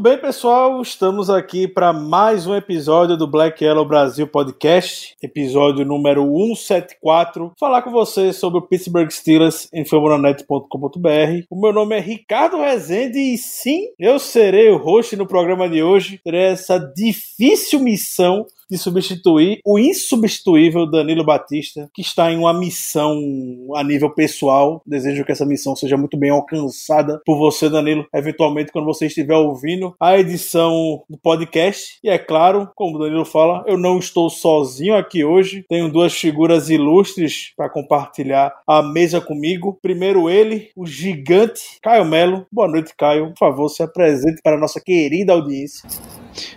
bem, pessoal, estamos aqui para mais um episódio do Black Yellow Brasil Podcast, episódio número 174. Falar com vocês sobre o Pittsburgh Steelers em fambonanet.com.br. O meu nome é Ricardo Rezende e sim, eu serei o host no programa de hoje. Terei essa difícil missão de substituir o insubstituível Danilo Batista, que está em uma missão a nível pessoal. Desejo que essa missão seja muito bem alcançada por você, Danilo, eventualmente quando você estiver ouvindo a edição do podcast. E é claro, como o Danilo fala, eu não estou sozinho aqui hoje. Tenho duas figuras ilustres para compartilhar a mesa comigo. Primeiro ele, o gigante Caio Melo. Boa noite, Caio. Por favor, se apresente para a nossa querida audiência.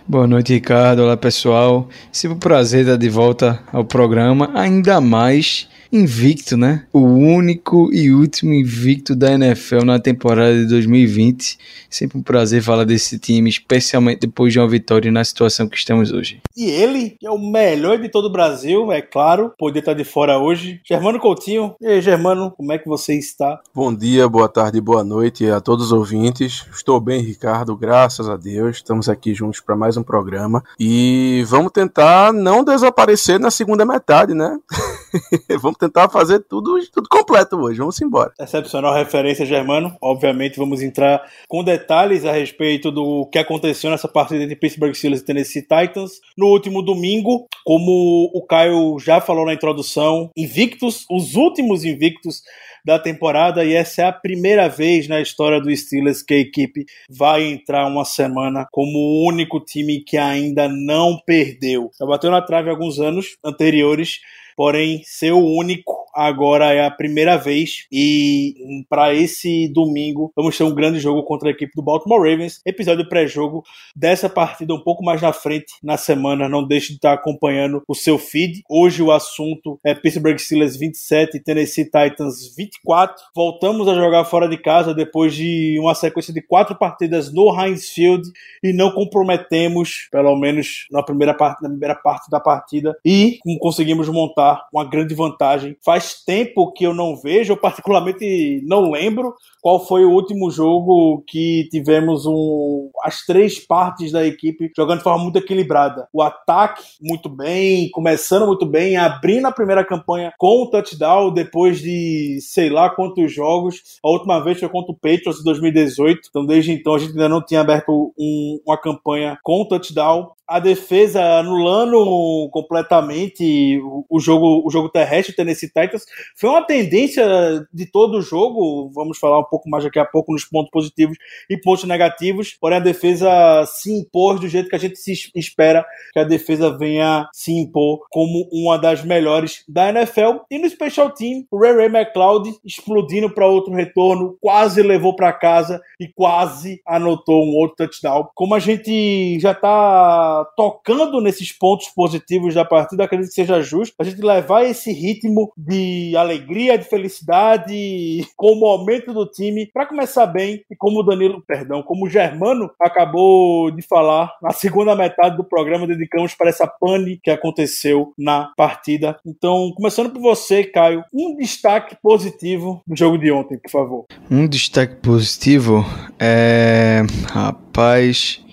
Boa noite, Ricardo. Olá, pessoal. Sempre um prazer estar de volta ao programa, ainda mais invicto, né? O único e último invicto da NFL na temporada de 2020. Sempre um prazer falar desse time, especialmente depois de uma vitória na situação que estamos hoje. E ele, que é o melhor de todo o Brasil, é claro, poder estar de fora hoje. Germano Coutinho. E aí, Germano, como é que você está? Bom dia, boa tarde, boa noite a todos os ouvintes. Estou bem, Ricardo, graças a Deus. Estamos aqui juntos para mais um programa e vamos tentar não desaparecer na segunda metade, né? vamos tentar fazer tudo, tudo completo hoje. Vamos embora. Excepcional referência, Germano. Obviamente, vamos entrar com detalhes a respeito do que aconteceu nessa partida entre Pittsburgh Steelers e Tennessee Titans. No último domingo, como o Caio já falou na introdução, invictos, os últimos invictos da temporada e essa é a primeira vez na história do Steelers que a equipe vai entrar uma semana como o único time que ainda não perdeu. Já bateu na trave alguns anos anteriores, porém ser o único agora é a primeira vez e para esse domingo vamos ter um grande jogo contra a equipe do Baltimore Ravens, episódio pré-jogo dessa partida um pouco mais na frente na semana, não deixe de estar acompanhando o seu feed. Hoje o assunto é Pittsburgh Steelers 27 Tennessee Titans 24. Voltamos a jogar fora de casa depois de uma sequência de quatro partidas no Heinz Field e não comprometemos, pelo menos na primeira parte, na primeira parte da partida e conseguimos montar uma grande vantagem. Faz faz tempo que eu não vejo, eu particularmente não lembro qual foi o último jogo que tivemos um, as três partes da equipe jogando de forma muito equilibrada. O ataque muito bem, começando muito bem, abrindo a primeira campanha com o touchdown depois de sei lá quantos jogos. A última vez foi contra o Patriots em 2018, então desde então a gente ainda não tinha aberto um, uma campanha com o touchdown a defesa anulando completamente o jogo, o jogo terrestre do Tennessee Titans. Foi uma tendência de todo o jogo, vamos falar um pouco mais daqui a pouco nos pontos positivos e pontos negativos, porém a defesa se impôs do jeito que a gente se espera que a defesa venha se impor como uma das melhores da NFL. E no special team, o Ray Ray McLeod explodindo para outro retorno, quase levou para casa e quase anotou um outro touchdown. Como a gente já está tocando nesses pontos positivos da partida, acredito que seja justo a gente levar esse ritmo de alegria, de felicidade com o momento do time para começar bem e como o Danilo, perdão, como o Germano acabou de falar, na segunda metade do programa dedicamos para essa pane que aconteceu na partida. Então, começando por você, Caio, um destaque positivo do jogo de ontem, por favor. Um destaque positivo é. Rapaz,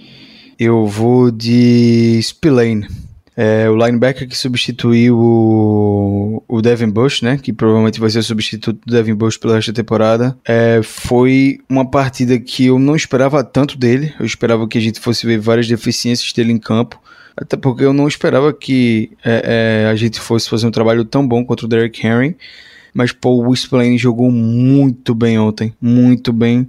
eu vou de Spillane. É, o linebacker que substituiu o, o Devin Bush, né? Que provavelmente vai ser o substituto do Devin Bush pela resto da temporada. É, foi uma partida que eu não esperava tanto dele. Eu esperava que a gente fosse ver várias deficiências dele em campo. Até porque eu não esperava que é, é, a gente fosse fazer um trabalho tão bom contra o Derrick Henry. Mas, pô, o Spillane jogou muito bem ontem, muito bem.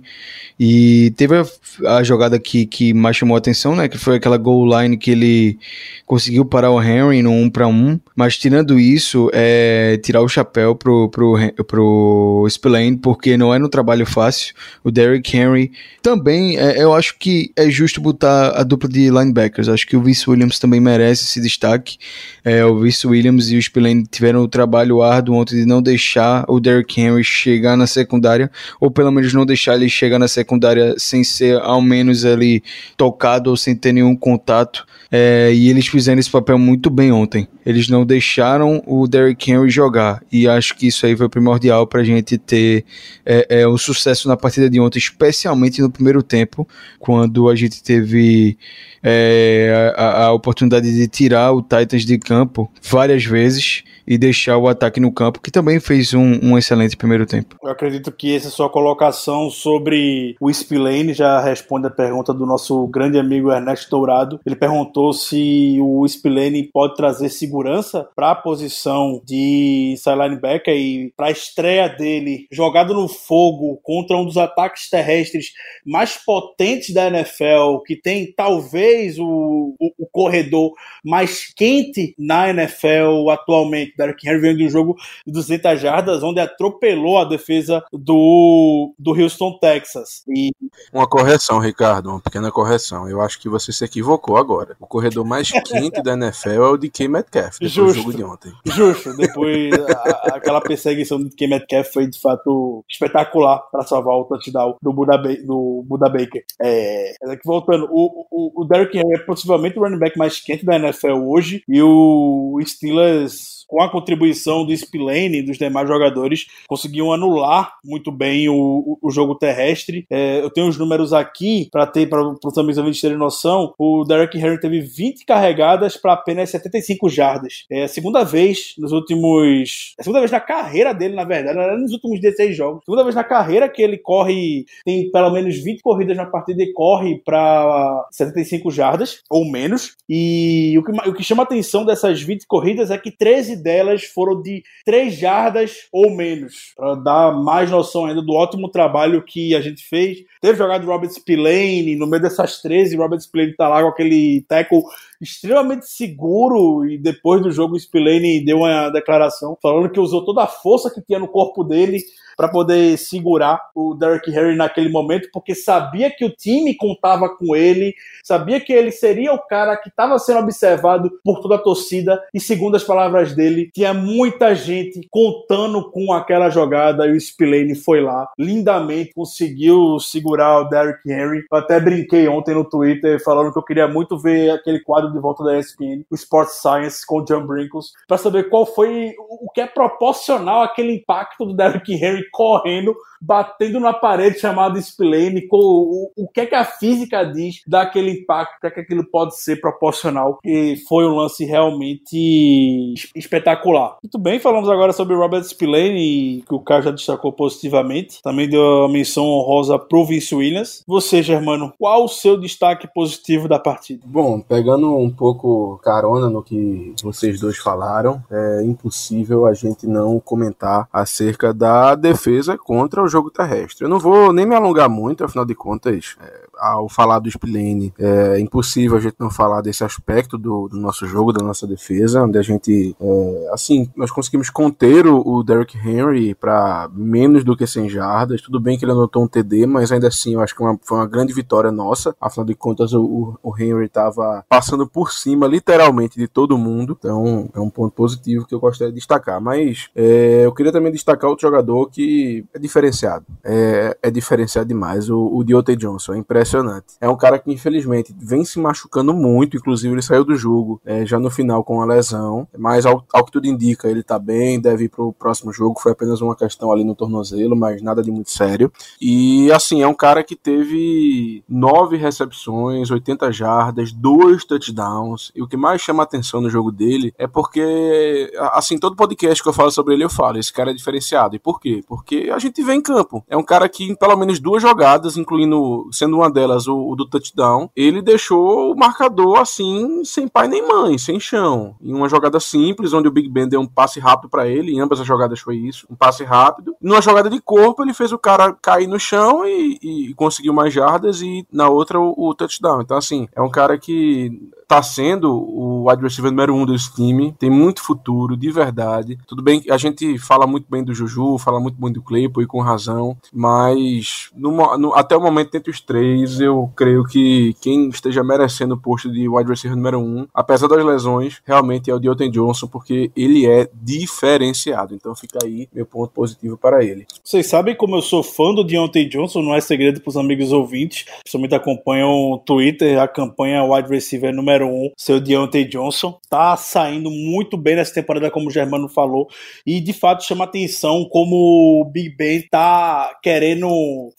E teve a, a, jogada que, que mais chamou a atenção, né? Que foi aquela goal line que ele conseguiu parar o Henry no 1 para 1. Mas tirando isso, é tirar o chapéu pro, pro, pro Spillane, porque não é no trabalho fácil. O Derrick Henry também, é, eu acho que é justo botar a dupla de linebackers. Acho que o Vince Williams também merece esse destaque. É, o Vince Williams e o Spillane tiveram o trabalho árduo ontem de não deixar o Derrick Henry chegar na secundária, ou pelo menos não deixar ele chegar na secundária sem ser ao menos ali tocado ou sem ter nenhum contato. É, e eles fizeram esse papel muito bem ontem. Eles não deixaram o Derrick Henry jogar. E acho que isso aí foi primordial para a gente ter é, é, um sucesso na partida de ontem, especialmente no primeiro tempo, quando a gente teve é, a, a oportunidade de tirar o Titans de campo várias vezes e deixar o ataque no campo, que também fez um, um excelente primeiro tempo. Eu acredito que essa sua colocação sobre o Spillane já responde a pergunta do nosso grande amigo Ernesto Dourado. Ele perguntou se o Spillane pode trazer segurança para a posição de inside linebacker e para a estreia dele jogado no fogo contra um dos ataques terrestres mais potentes da NFL, que tem talvez o, o, o corredor mais quente na NFL atualmente Derrick Henry veio de um jogo de 200 jardas, onde atropelou a defesa do, do Houston, Texas. E... Uma correção, Ricardo, uma pequena correção. Eu acho que você se equivocou agora. O corredor mais quente da NFL é o de K. Metcalf, depois Justo. do jogo de ontem. Justo. Depois, a, aquela perseguição de K. Metcalf foi, de fato, espetacular para salvar o touchdown do Buda, do Buda Baker. É, aqui voltando, o, o, o Derrick Henry é possivelmente o running back mais quente da NFL hoje, e o Steelers com a contribuição do Spillane e dos demais jogadores, conseguiam anular muito bem o, o jogo terrestre. É, eu tenho os números aqui para ter para os amigos terem noção. O Derek Henry teve 20 carregadas para apenas 75 jardas. É a segunda vez nos últimos. É a segunda vez na carreira dele, na verdade, não era nos últimos 16 jogos. Segunda vez na carreira que ele corre, tem pelo menos 20 corridas na partida e corre para 75 jardas ou menos. E o que, o que chama a atenção dessas 20 corridas é que 13 delas foram de 3 jardas ou menos, para dar mais noção ainda do ótimo trabalho que a gente fez. Teve jogado Robert Spillane, no meio dessas 13, Robert Spillane tá lá com aquele tackle extremamente seguro e depois do jogo o Spillane deu uma declaração falando que usou toda a força que tinha no corpo dele para poder segurar o Derrick Henry naquele momento, porque sabia que o time contava com ele, sabia que ele seria o cara que estava sendo observado por toda a torcida e segundo as palavras dele, tinha muita gente contando com aquela jogada e o Spillane foi lá, lindamente conseguiu segurar o Derrick Henry. Eu até brinquei ontem no Twitter falando que eu queria muito ver aquele quadro de volta da ESPN, o Sports Science com o John Brinkles, para saber qual foi o que é proporcional aquele impacto do Derrick Henry correndo batendo na parede chamada Splane, o, o que é que a física diz daquele impacto, o que é que aquilo pode ser proporcional, e foi um lance realmente espetacular. Muito bem, falamos agora sobre Robert Spillane, que o Caio já destacou positivamente, também deu a menção honrosa pro Vince Williams. Você, Germano, qual o seu destaque positivo da partida? Bom, pegando um pouco carona no que vocês dois falaram, é impossível a gente não comentar acerca da defesa contra o jogo terrestre. Eu não vou nem me alongar muito, afinal de contas, é, ao falar do Spillane, é impossível a gente não falar desse aspecto do, do nosso jogo, da nossa defesa, onde a gente, é, assim, nós conseguimos conter o, o Derrick Henry para menos do que 100 jardas. Tudo bem que ele anotou um TD, mas ainda assim eu acho que uma, foi uma grande vitória nossa. Afinal de contas, o, o Henry estava passando por cima, literalmente, de todo mundo. Então é um ponto positivo que eu gostaria de destacar. Mas é, eu queria também destacar outro jogador que é diferenciado. É, é diferenciado demais, o, o Diote Johnson. É impressionante. É um cara que, infelizmente, vem se machucando muito. Inclusive, ele saiu do jogo é, já no final com a lesão. Mas, ao, ao, que tudo indica, ele tá bem, deve ir pro próximo jogo. Foi apenas uma questão ali no tornozelo, mas nada de muito sério. E, assim, é um cara que teve nove recepções, 80 jardas, dois touchdowns. E o que mais chama atenção no jogo dele é porque, assim, todo podcast que eu falo sobre ele, eu falo, esse cara é diferenciado. E por quê? Porque a gente vê em campo. É um cara que, em pelo menos duas jogadas, incluindo sendo uma delas o, o, do touchdown, ele deixou o marcador assim, sem pai nem mãe, sem chão. Em uma jogada simples, onde o Big Ben deu um passe rápido para ele, em ambas as jogadas foi isso, um passe rápido. Numa jogada de corpo, ele fez o cara cair no chão e, e conseguiu mais jardas, e na outra o, o touchdown. Então, assim, é um cara que tá sendo o wide receiver número um desse time, tem muito futuro, de verdade. Tudo bem a gente fala muito bem do Juju, fala muito bem do Claypool e com razão, mas no, no, até o momento entre os três, eu creio que quem esteja merecendo o posto de wide receiver número um, apesar das lesões, realmente é o Deontay Johnson, porque ele é diferenciado. Então fica aí meu ponto positivo para ele. Vocês sabem como eu sou fã do Deontay Johnson, não é segredo para os amigos ouvintes, principalmente acompanham o Twitter, a campanha wide receiver número número um, seu Deontay Johnson. Tá saindo muito bem nessa temporada, como o Germano falou, e de fato chama atenção como o Big Ben tá querendo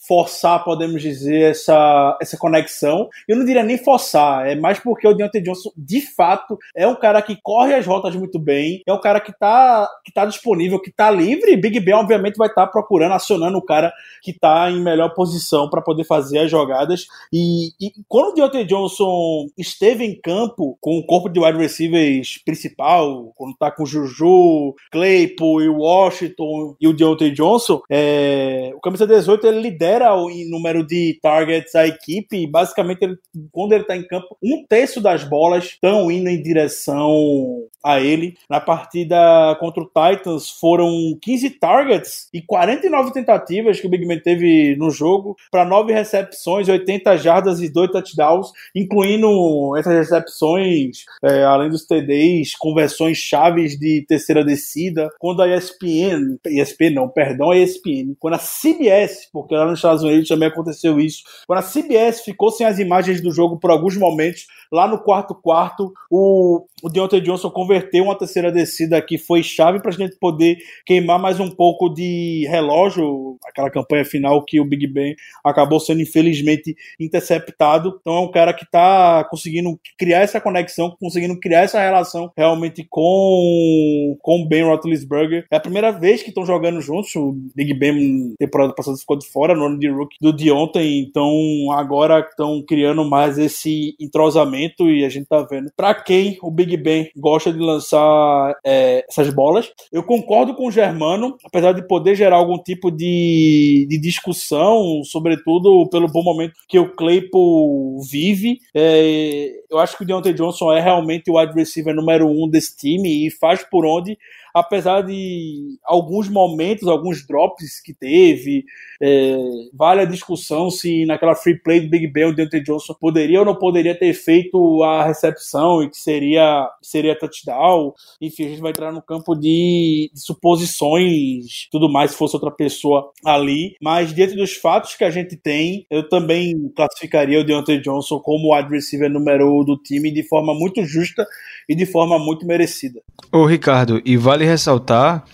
forçar, podemos dizer, essa, essa conexão. Eu não diria nem forçar, é mais porque o Deontay Johnson, de fato, é um cara que corre as rotas muito bem, é um cara que tá, que tá disponível, que tá livre. Big Ben, obviamente, vai estar tá procurando, acionando o cara que tá em melhor posição para poder fazer as jogadas. E, e quando o Deontay Johnson esteve em campo, com o corpo de wide receivers principal, quando tá com Juju, Claypool e Washington e o Deontay Johnson, é, o camisa 18 ele lidera o número de targets da equipe e basicamente ele, quando ele tá em campo, um terço das bolas estão indo em direção a ele. Na partida contra o Titans foram 15 targets e 49 tentativas que o Big Ben teve no jogo para 9 recepções, 80 jardas e 2 touchdowns, incluindo essas recepções, é, além dos TDs, conversões chaves de terceira descida. Quando a ESPN, ESPN não, perdão, a ESPN, quando a CBS, porque lá nos Estados Unidos também aconteceu isso, quando a CBS ficou sem as imagens do jogo por alguns momentos, lá no quarto quarto, o, o Deontay Johnson converteu uma terceira descida que foi chave para a gente poder queimar mais um pouco de relógio, aquela campanha final que o Big Ben acabou sendo infelizmente interceptado. Então é um cara que está conseguindo criar essa conexão, conseguindo criar essa relação realmente com com Ben Roethlisberger. É a primeira vez que estão jogando juntos. O Big Ben temporada passada ficou de fora no ano de rookie do Deontay, então agora estão criando mais esse entrosamento e a gente tá vendo para quem o Big Ben gosta de lançar é, essas bolas. Eu concordo com o Germano, apesar de poder gerar algum tipo de, de discussão, sobretudo pelo bom momento que o Claypool vive. É, eu acho que o Deontay Johnson é realmente o wide receiver número um desse time e faz por onde apesar de alguns momentos, alguns drops que teve, é, vale a discussão se naquela free play do Big Ben o Deontay Johnson poderia ou não poderia ter feito a recepção e que seria, seria touchdown. Enfim, a gente vai entrar no campo de, de suposições, tudo mais, se fosse outra pessoa ali. Mas dentro dos fatos que a gente tem, eu também classificaria o Deontay Johnson como wide receiver número um do time de forma muito justa e de forma muito merecida. Ô Ricardo, e vale ressaltar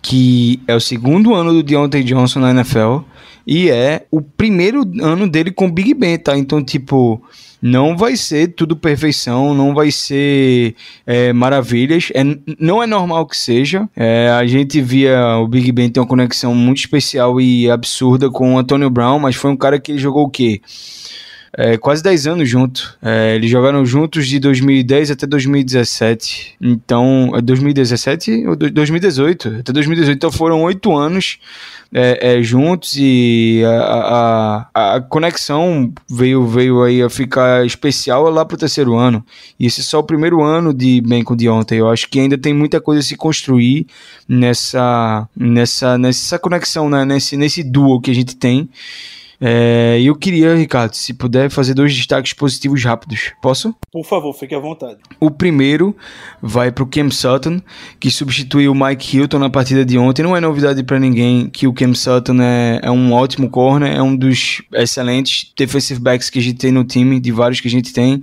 que é o segundo ano do Deontay Johnson na NFL e é o primeiro ano dele com Big Ben, tá? Então, tipo, não vai ser tudo perfeição, não vai ser é, maravilhas, é, não é normal que seja. É, a gente via o Big Ben ter uma conexão muito especial e absurda com o Antonio Brown, mas foi um cara que jogou o quê? É, quase 10 anos junto. É, eles jogaram juntos de 2010 até 2017. Então, 2017 é ou 2018? Até 2018. Então foram 8 anos é, é, juntos e a, a, a, conexão veio, veio aí a ficar especial lá pro terceiro ano. E esse é só o primeiro ano de Bacon de ontem. Eu acho que ainda tem muita coisa a se construir nessa, nessa, nessa conexão, né? nesse, nesse duo que a gente tem. É, eu queria, Ricardo, se puder fazer dois destaques positivos rápidos. Posso? Por favor, fique à vontade. O primeiro vai para o Cam Sutton, que substituiu o Mike Hilton na partida de ontem. Não é novidade para ninguém que o Cam Sutton é, é, um ótimo corner, é um dos excelentes defensive backs que a gente tem no time, de vários que a gente tem.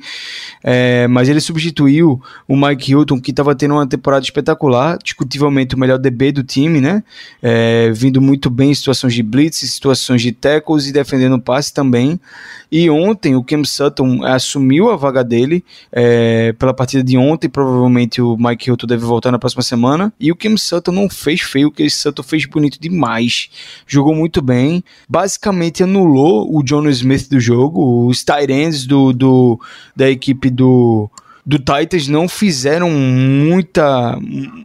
É, mas ele substituiu o Mike Hilton, que estava tendo uma temporada espetacular, discutivelmente o melhor DB do time, né? É, vindo muito bem em situações de blitz, situações de tackles e defendendo o passe também. E ontem o Cam Sutton assumiu a vaga dele é, pela partida de ontem. Provavelmente o Mike Hilton deve voltar na próxima semana. E o Cam Sutton não fez feio, o Cam Sutton fez bonito demais. Jogou muito bem. Basicamente anulou o John Smith do jogo, os tight ends do, do, da equipe do do Titans não fizeram muita.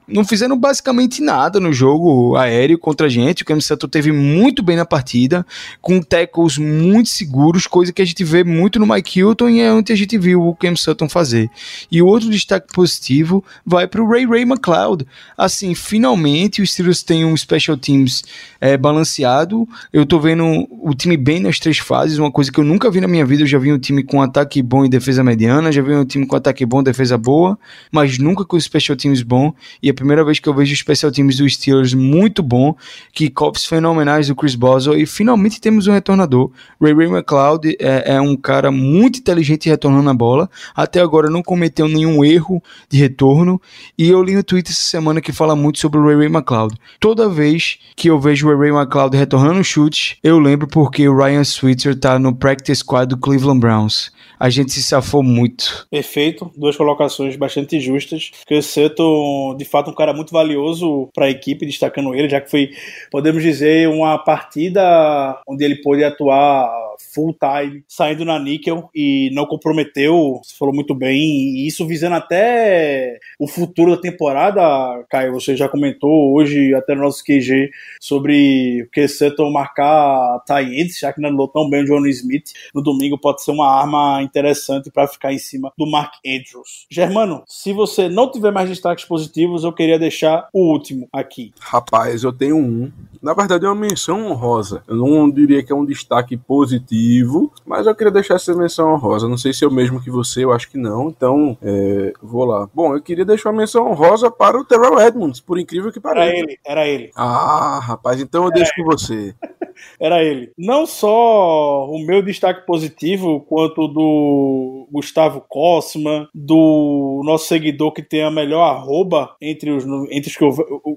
Não fizeram basicamente nada no jogo aéreo contra a gente. O Cam Sutton teve muito bem na partida, com tackles muito seguros, coisa que a gente vê muito no Mike Hilton e é onde a gente viu o Cam Sutton fazer. E outro destaque positivo vai para o Ray Ray McLeod. Assim, finalmente os Steelers têm um special teams é, balanceado. Eu tô vendo o time bem nas três fases, uma coisa que eu nunca vi na minha vida. Eu já vi um time com ataque bom e defesa mediana, já vi um time com ataque bom, defesa boa, mas nunca com special teams bom. E é a primeira vez que eu vejo special teams dos Steelers muito bom, que cops fenomenais do Chris Boswell e finalmente temos um retornador. Ray Ray McLeod é, é um cara muito inteligente retornando a bola. Até agora não cometeu nenhum erro de retorno. E eu li no Twitter essa semana que fala muito sobre o Ray Ray McLeod. Toda vez que eu vejo o Ray McLeod retornando chute, eu lembro porque o Ryan Switzer tá no practice squad do Cleveland Browns a gente se safou muito. Perfeito, duas colocações bastante justas. o Seto, de fato, um cara muito valioso para a equipe, destacando ele, já que foi, podemos dizer, uma partida onde ele pôde atuar full time, saindo na níquel e não comprometeu, você falou muito bem, e isso visando até o futuro da temporada, Caio, você já comentou hoje até no nosso QG sobre o que Seto marcar tie já que não andou tão bem o John Smith, no domingo pode ser uma arma interessante para ficar em cima do Mark Andrews. Germano, se você não tiver mais destaques positivos, eu queria deixar o último aqui. Rapaz, eu tenho um. Na verdade, é uma menção honrosa. Eu não diria que é um destaque positivo, mas eu queria deixar essa menção honrosa. Não sei se é o mesmo que você, eu acho que não. Então, é, vou lá. Bom, eu queria deixar uma menção honrosa para o Terrell Edmonds, por incrível que pareça. Era ele, era ele. Ah, rapaz, então eu deixo com você. Era ele. Não só o meu destaque positivo, quanto do Gustavo Cosma, do nosso seguidor que tem a melhor arroba entre os, entre os, que, eu,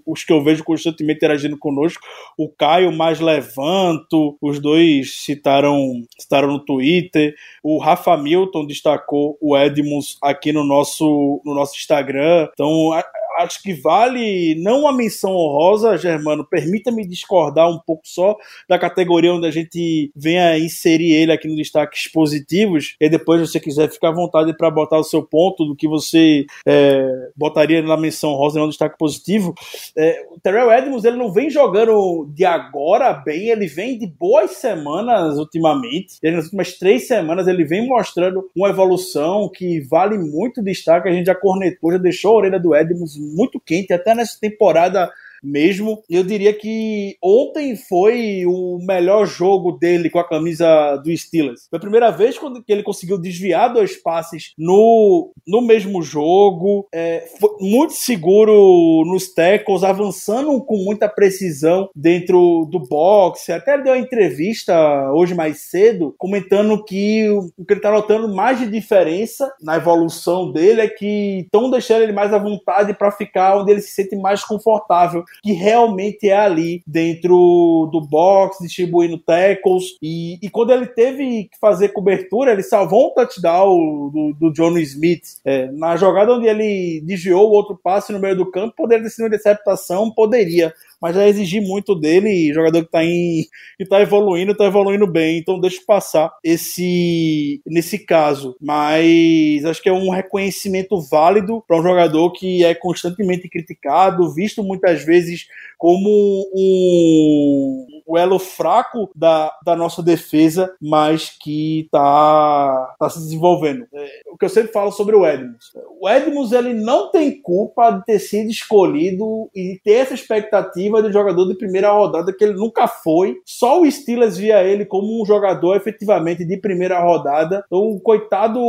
os que eu vejo constantemente interagindo conosco, o Caio mais Levanto, os dois citaram, citaram no Twitter. O Rafa Milton destacou o Edmunds aqui no nosso, no nosso Instagram. Então, acho que vale não uma menção honrosa, Germano, permita-me discordar um pouco só da categoria onde a gente venha inserir ele aqui nos destaques positivos, e depois se você quiser ficar à vontade para botar o seu ponto do que você é, botaria na menção rosa não no destaque positivo. É, o Terrell Edmonds ele não vem jogando de agora bem, ele vem de boas semanas ultimamente, ele, nas últimas três semanas ele vem mostrando uma evolução que vale muito destaque, a gente já cornetou, já deixou a orelha do Edmonds muito quente, até nessa temporada mesmo. Eu diria que ontem foi o melhor jogo dele com a camisa do Steelers. Foi a primeira vez quando ele conseguiu desviar dois passes no, no mesmo jogo. É, muito seguro nos tackles, avançando com muita precisão dentro do boxe. Até deu uma entrevista hoje mais cedo comentando que o que ele está notando mais de diferença na evolução dele é que estão deixando ele mais à vontade para ficar onde ele se sente mais confortável que realmente é ali dentro do box, distribuindo tackles. E, e quando ele teve que fazer cobertura, ele salvou um touchdown do, do John Smith. É, na jogada onde ele desviou o outro passe no meio do campo, poderia ter sido uma interceptação, poderia mas já exigi muito dele, jogador que está em que tá evoluindo, está evoluindo bem, então deixa passar esse nesse caso, mas acho que é um reconhecimento válido para um jogador que é constantemente criticado, visto muitas vezes como um, um elo fraco da, da nossa defesa, mas que está tá se desenvolvendo. É, o que eu sempre falo sobre o Edmonds. O Edmonds ele não tem culpa de ter sido escolhido e ter essa expectativa de jogador de primeira rodada que ele nunca foi. Só o Steelers via ele como um jogador efetivamente de primeira rodada. Então, o coitado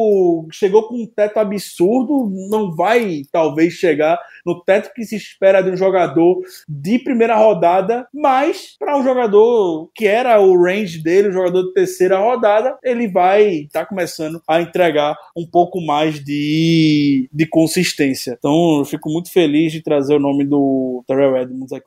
chegou com um teto absurdo, não vai talvez chegar no teto que se espera de um jogador de primeira rodada, mas para um jogador que era o range dele, o jogador de terceira rodada, ele vai estar tá começando a entregar um pouco mais de, de, consistência. Então eu fico muito feliz de trazer o nome do Terrell Edmonds aqui.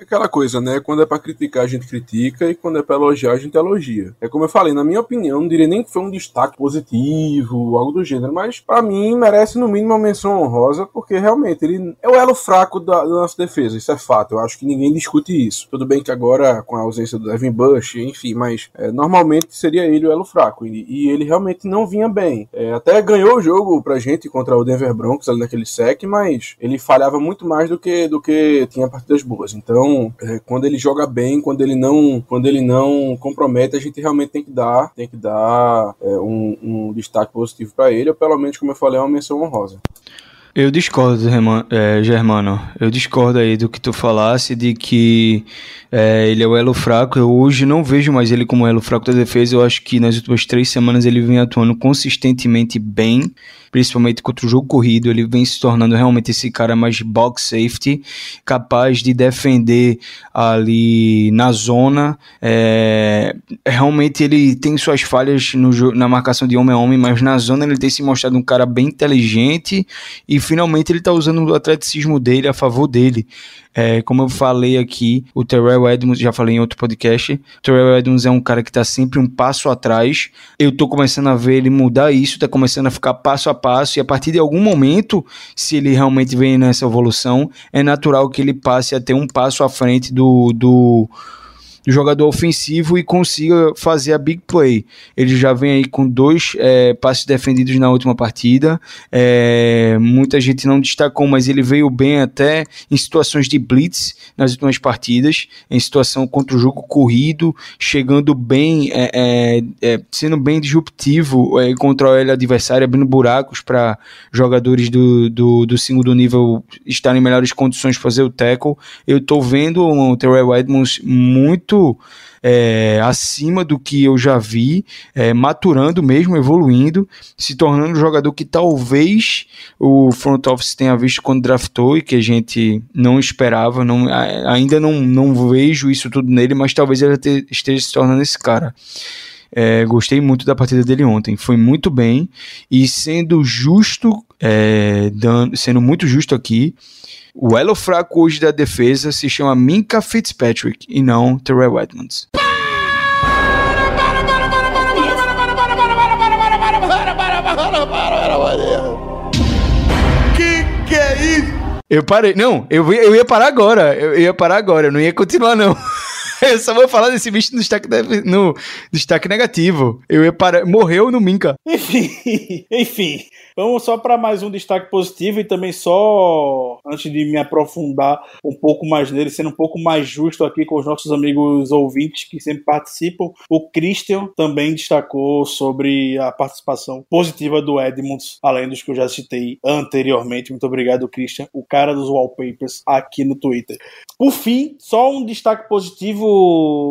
Aquela coisa, né? Quando é pra criticar, a gente critica, e quando é pra elogiar, a gente elogia. É como eu falei, na minha opinião, não diria nem que foi um destaque positivo, algo do gênero, mas para mim merece no mínimo uma menção honrosa, porque realmente ele é o elo fraco da, da, nossa defesa, isso é fato. Eu acho que ninguém discute isso. Tudo bem que agora, com a ausência do Devin Bush, enfim, mas é, normalmente seria ele o elo fraco, e, e ele realmente não vinha bem. É, até ganhou o jogo pra gente contra o Denver Broncos ali naquele sec, mas ele falhava muito mais do que, do que tinha partidas boas. Então, então, é, quando ele joga bem, quando ele não, quando ele não compromete, a gente realmente tem que dar, tem que dar é, um, um, destaque positivo para ele, ou pelo menos, como eu falei, uma menção honrosa. Eu discordo, é, Germano. Eu discordo aí do que tu falasse de que é, ele é o elo fraco. Eu hoje não vejo mais ele como elo fraco da defesa. Eu acho que nas últimas três semanas ele vem atuando consistentemente bem principalmente contra o jogo corrido, ele vem se tornando realmente esse cara mais box safety, capaz de defender ali na zona. É, realmente ele tem suas falhas no, na marcação de homem a homem, mas na zona ele tem se mostrado um cara bem inteligente e finalmente ele está usando o atleticismo dele a favor dele. É, como eu falei aqui, o Terrell Edmonds, já falei em outro podcast, o Terrell Edmonds é um cara que está sempre um passo atrás. Eu estou começando a ver ele mudar isso, está começando a ficar passo a passo, e a partir de algum momento, se ele realmente vem nessa evolução, é natural que ele passe a ter um passo à frente do, do do jogador ofensivo e consiga fazer a big play. Ele já vem aí com dois é, passes defendidos na última partida. É, muita gente não destacou, mas ele veio bem até em situações de blitz nas últimas partidas, em situação contra o jogo corrido, chegando bem, é, é, é sendo bem disruptivo é, contra o adversário, abrindo buracos para jogadores do, do, do segundo nível estarem em melhores condições de fazer o tackle. Eu estou vendo o Terrell Edmonds muito muito é, acima do que eu já vi, é, maturando mesmo, evoluindo, se tornando um jogador que talvez o front office tenha visto quando draftou e que a gente não esperava, não, ainda não, não vejo isso tudo nele, mas talvez ele esteja se tornando esse cara. É, gostei muito da partida dele ontem. Foi muito bem. E sendo justo, é, dando, sendo muito justo aqui, o elo fraco hoje da defesa se chama Minka Fitzpatrick e não Terrell Edmonds. Que que é isso? Eu parei. Não, eu, eu ia parar agora. Eu ia parar agora. Eu não ia continuar, não. Eu só vou falar desse bicho no destaque, no destaque negativo. Eu ia. Morreu no Minka. Enfim, enfim. Vamos só para mais um destaque positivo e também só antes de me aprofundar um pouco mais nele, sendo um pouco mais justo aqui com os nossos amigos ouvintes que sempre participam, o Christian também destacou sobre a participação positiva do Edmunds, além dos que eu já citei anteriormente. Muito obrigado, Christian, o cara dos wallpapers aqui no Twitter. Por fim, só um destaque positivo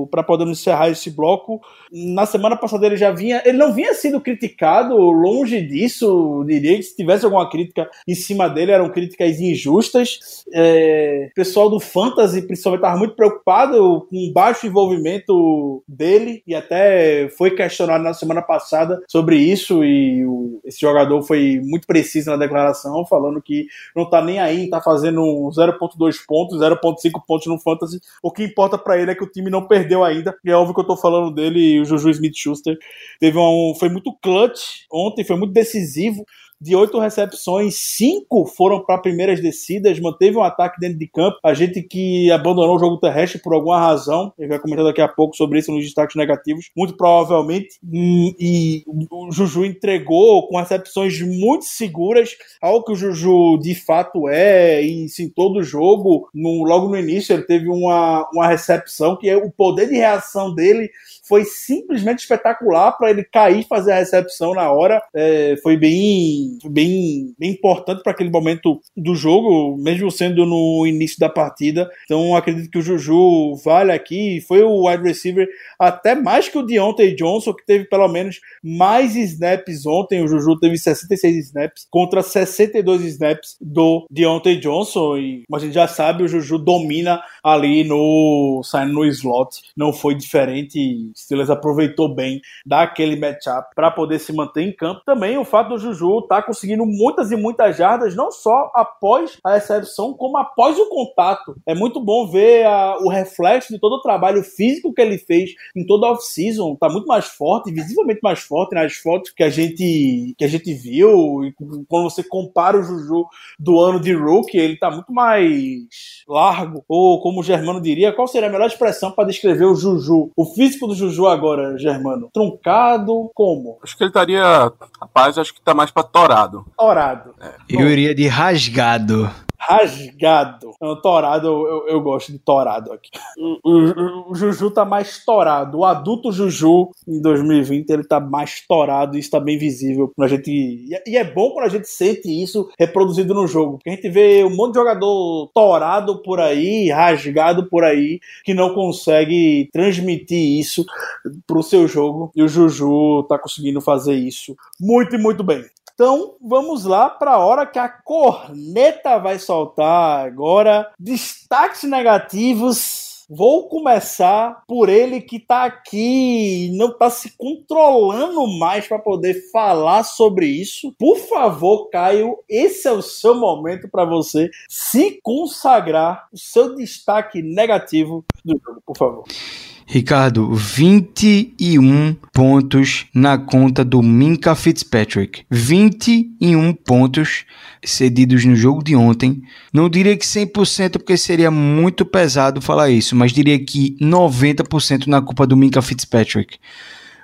para podermos encerrar esse bloco. Na semana passada ele já vinha, ele não vinha sendo criticado, longe disso, diria que se tivesse alguma crítica em cima dele, eram críticas injustas. É, o pessoal do Fantasy, principalmente, estava muito preocupado com o baixo envolvimento dele e até foi questionado na semana passada sobre isso. E o, esse jogador foi muito preciso na declaração, falando que não está nem aí, está fazendo 0,2 pontos, 0,5 pontos no Fantasy. O que importa para ele é que o time não perdeu ainda. E é óbvio que eu estou falando dele, o Juju Smith Schuster. Teve um, foi muito clutch ontem, foi muito decisivo de oito recepções, cinco foram para primeiras descidas, manteve um ataque dentro de campo. A gente que abandonou o jogo terrestre por alguma razão, ele vai comentar daqui a pouco sobre isso nos destaques negativos, muito provavelmente. E, o Juju entregou com recepções muito seguras, algo que o Juju de fato é, e sim, todo jogo, no, logo no início, ele teve uma, uma recepção que é o poder de reação dele foi simplesmente espetacular para ele cair e fazer a recepção na hora. É, foi bem, bem, bem importante para aquele momento do jogo, mesmo sendo no início da partida. Então acredito que o Juju vale aqui. Foi o wide receiver até mais que o Deontay Johnson, que teve pelo menos mais snaps ontem. O Juju teve 66 snaps contra 62 snaps do Deontay Johnson. E a gente já sabe, o Juju domina ali no saindo no slot. Não foi diferente. Steelers aproveitou bem daquele matchup para poder se manter em campo. Também o fato do Juju estar tá conseguindo muitas e muitas jardas, não só após a recepção, como após o contato. É muito bom ver a, o reflexo de todo o trabalho físico que ele fez em toda a off-season. Tá muito mais forte, visivelmente mais forte nas fotos que a gente, que a gente viu. E quando você compara o Juju do ano de rookie, ele tá muito mais largo. Ou, como o Germano diria, qual seria a melhor expressão para descrever o Juju? O físico do Juju agora, Germano? Truncado, como? Acho que ele estaria. Rapaz, acho que tá mais pra torado. Torado. Eu iria de rasgado. rasgado. Não, torado, eu, eu, gosto de torado aqui. O, o- o Juju tá mais torado. O adulto Juju em 2020 ele tá mais torado e isso tá bem visível pra gente. E é- e é bom quando a gente sente isso reproduzido no jogo. Porque a gente vê um monte de jogador torado por aí, rasgado por aí, que não consegue transmitir isso pro seu jogo. E o Juju tá conseguindo fazer isso muito e muito bem. Então, vamos lá para a hora que a corneta vai soltar agora. Destaques negativos. Vou começar por ele que tá aqui e não tá se controlando mais para poder falar sobre isso. Por favor, Caio, esse é o seu momento para você se consagrar o seu destaque negativo do jogo, por favor. Ricardo, 21 pontos na conta do Minka Fitzpatrick. 21 pontos cedidos no jogo de ontem. Não diria que 100% porque seria muito pesado falar isso, mas diria que 90% na culpa do Minka Fitzpatrick.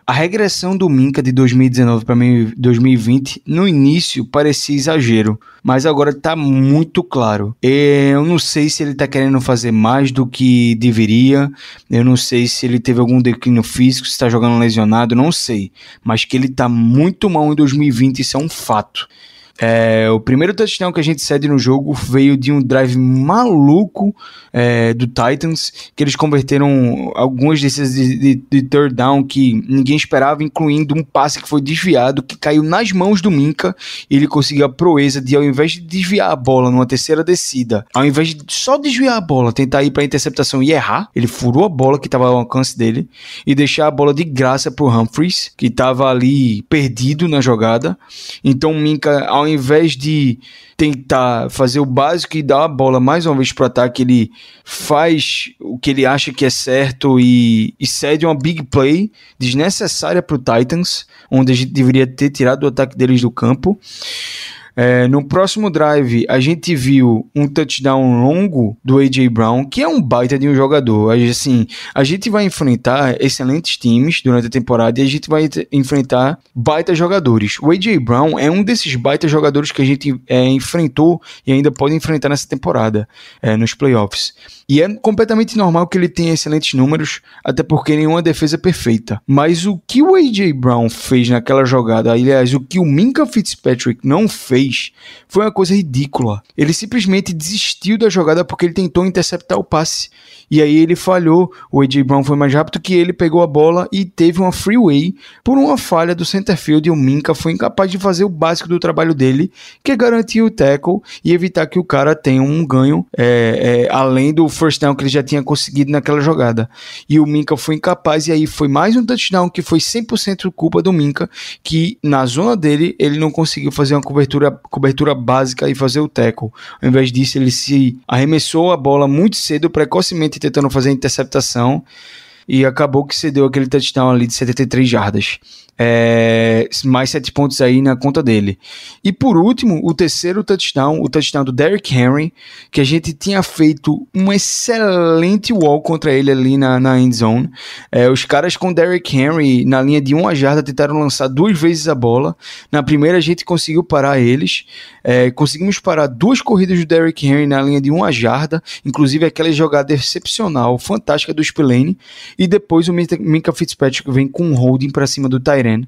A regressão do Minka de 2019 para 2020, no início parecia exagero, mas agora está muito claro. Eu não sei se ele está querendo fazer mais do que deveria, eu não sei se ele teve algum declínio físico, se está jogando lesionado, não sei. Mas que ele está muito mal em 2020, isso é um fato. É, o primeiro touchdown que a gente cede no jogo veio de um drive maluco é, do Titans, que eles converteram algumas desses de, de, de third down que ninguém esperava, incluindo um passe que foi desviado, que caiu nas mãos do Minka, e ele conseguiu a proeza de, ao invés de desviar a bola numa terceira descida, ao invés de só desviar a bola, tentar ir para interceptação e errar, ele furou a bola que estava ao alcance dele e deixar a bola de graça para o Humphries, que estava ali perdido na jogada. Então o Minka, ao invés de tentar fazer o básico e dar a bola mais uma vez para o ataque, ele faz o que ele acha que é certo e, e cede uma big play desnecessária para o Titans, onde a gente deveria ter tirado o ataque deles do campo. É, no próximo drive, a gente viu um touchdown longo do A.J. Brown, que é um baita de um jogador. Assim, a gente vai enfrentar excelentes times durante a temporada e a gente vai enfrentar baita jogadores. O A.J. Brown é um desses baita jogadores que a gente é, enfrentou e ainda pode enfrentar nessa temporada, é, nos playoffs. E é completamente normal que ele tenha excelentes números, até porque nenhuma defesa é perfeita. Mas o que o A.J. Brown fez naquela jogada, aliás, o que o Minka Fitzpatrick não fez, foi uma coisa ridícula. Ele simplesmente desistiu da jogada porque ele tentou interceptar o passe. E aí ele falhou. O A.J. Brown foi mais rápido que ele, pegou a bola e teve uma freeway por uma falha do center field. E o Minka foi incapaz de fazer o básico do trabalho dele, que é garantir o tackle e evitar que o cara tenha um ganho é, é, além do first down que ele já tinha conseguido naquela jogada. E o Minka foi incapaz, e aí foi mais um touchdown que foi 100% culpa do Minka, que na zona dele ele não conseguiu fazer uma cobertura, cobertura básica e fazer o tackle. Ao invés disso, ele se arremessou a bola muito cedo, precocemente tentando fazer a interceptação. E acabou que cedeu aquele touchdown ali de 73 jardas. É, mais 7 pontos aí na conta dele. E por último, o terceiro touchdown, o touchdown do Derrick Henry, que a gente tinha feito um excelente wall contra ele ali na, na end zone. É, os caras com Derrick Henry na linha de uma jarda tentaram lançar duas vezes a bola. Na primeira a gente conseguiu parar eles. É, conseguimos parar duas corridas do Derrick Henry na linha de uma jarda, inclusive aquela jogada excepcional, fantástica do Spillane. E depois o Minka Fitzpatrick vem com um holding para cima do Tyren.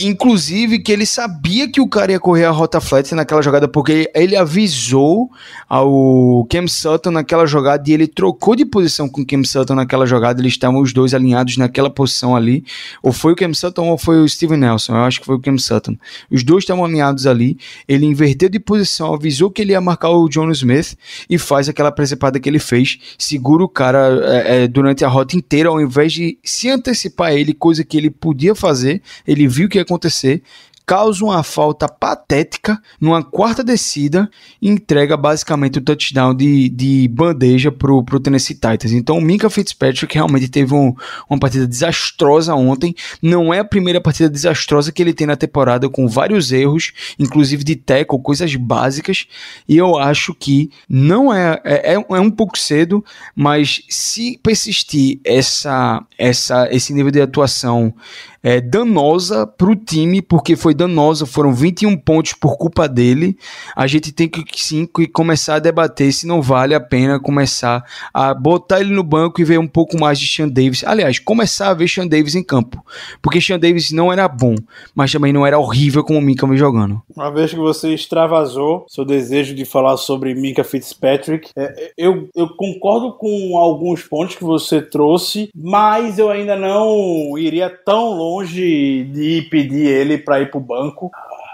Inclusive que ele sabia que o cara ia correr a rota flat naquela jogada, porque ele avisou ao Cam Sutton naquela jogada e ele trocou de posição com o Cam Sutton naquela jogada. Eles estavam os dois alinhados naquela posição ali. Ou foi o Cam Sutton ou foi o Steven Nelson. Eu acho que foi o Cam Sutton. Os dois estavam alinhados ali. Ele inverteu de posição, avisou que ele ia marcar o John Smith e faz aquela precepada que ele fez. Segura o cara é, é, durante a rota inteira, ao invés de se antecipar a ele, coisa que ele podia fazer. Ele viu o que ia acontecer, causa uma falta patética numa quarta descida e entrega basicamente o touchdown de, de bandeja pro, pro Tennessee Titans. Então o Minka Fitzpatrick realmente teve um, uma partida desastrosa ontem. Não é a primeira partida desastrosa que ele tem na temporada, com vários erros, inclusive de tackle, coisas básicas. E eu acho que não é, é, é um pouco cedo, mas se persistir essa, essa, esse nível de atuação é, danosa para o time, porque foi danosa, foram 21 pontos por culpa dele. A gente tem que sim que começar a debater se não vale a pena começar a botar ele no banco e ver um pouco mais de Sean Davis. Aliás, começar a ver Sean Davis em campo, porque Sean Davis não era bom, mas também não era horrível como o Minka vem jogando. Uma vez que você extravasou seu desejo de falar sobre Minka Fitzpatrick, é, eu, eu concordo com alguns pontos que você trouxe, mas eu ainda não iria tão longe longe de pedir ele para ir pro banco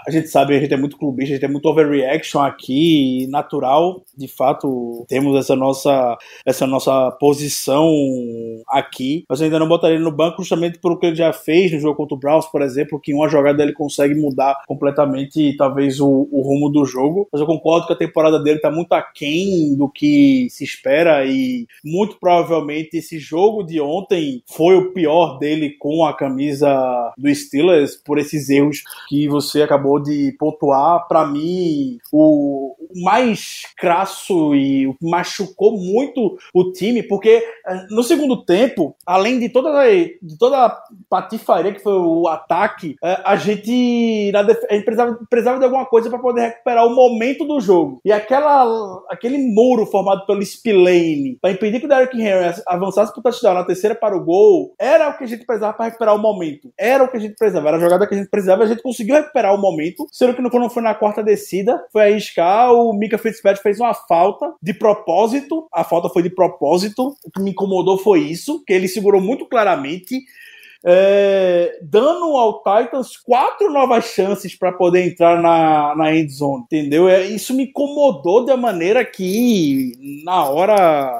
a gente sabe, a gente é muito clubista, a gente é muito overreaction aqui, natural, de fato, temos essa nossa, essa nossa posição aqui, mas eu ainda não botaria ele no banco justamente pelo que ele já fez no jogo contra o Browns, por exemplo, que em uma jogada ele consegue mudar completamente, talvez, o, o rumo do jogo, mas eu concordo que a temporada dele tá muito aquém do que se espera e muito provavelmente esse jogo de ontem foi o pior dele com a camisa do Steelers por esses erros que você acabou de pontuar, para mim, o mais crasso e machucou muito o time, porque eh, no segundo tempo, além de toda, de toda a patifaria que foi o ataque, eh, a gente, a gente precisava, precisava de alguma coisa para poder recuperar o momento do jogo. E aquela, aquele muro formado pelo Spillane para impedir que o Derrick Henry avançasse para o touchdown na terceira para o gol, era o que a gente precisava para recuperar o momento. Era o que a gente precisava, era a jogada que a gente precisava, a gente conseguiu recuperar o momento momento, sendo que quando foi na quarta descida, foi arriscar, o Mika Fitzpatrick fez uma falta de propósito, a falta foi de propósito, o que me incomodou foi isso, que ele segurou muito claramente, é, dando ao Titans quatro novas chances para poder entrar na, na end zone, entendeu? É, isso me incomodou uma maneira que na hora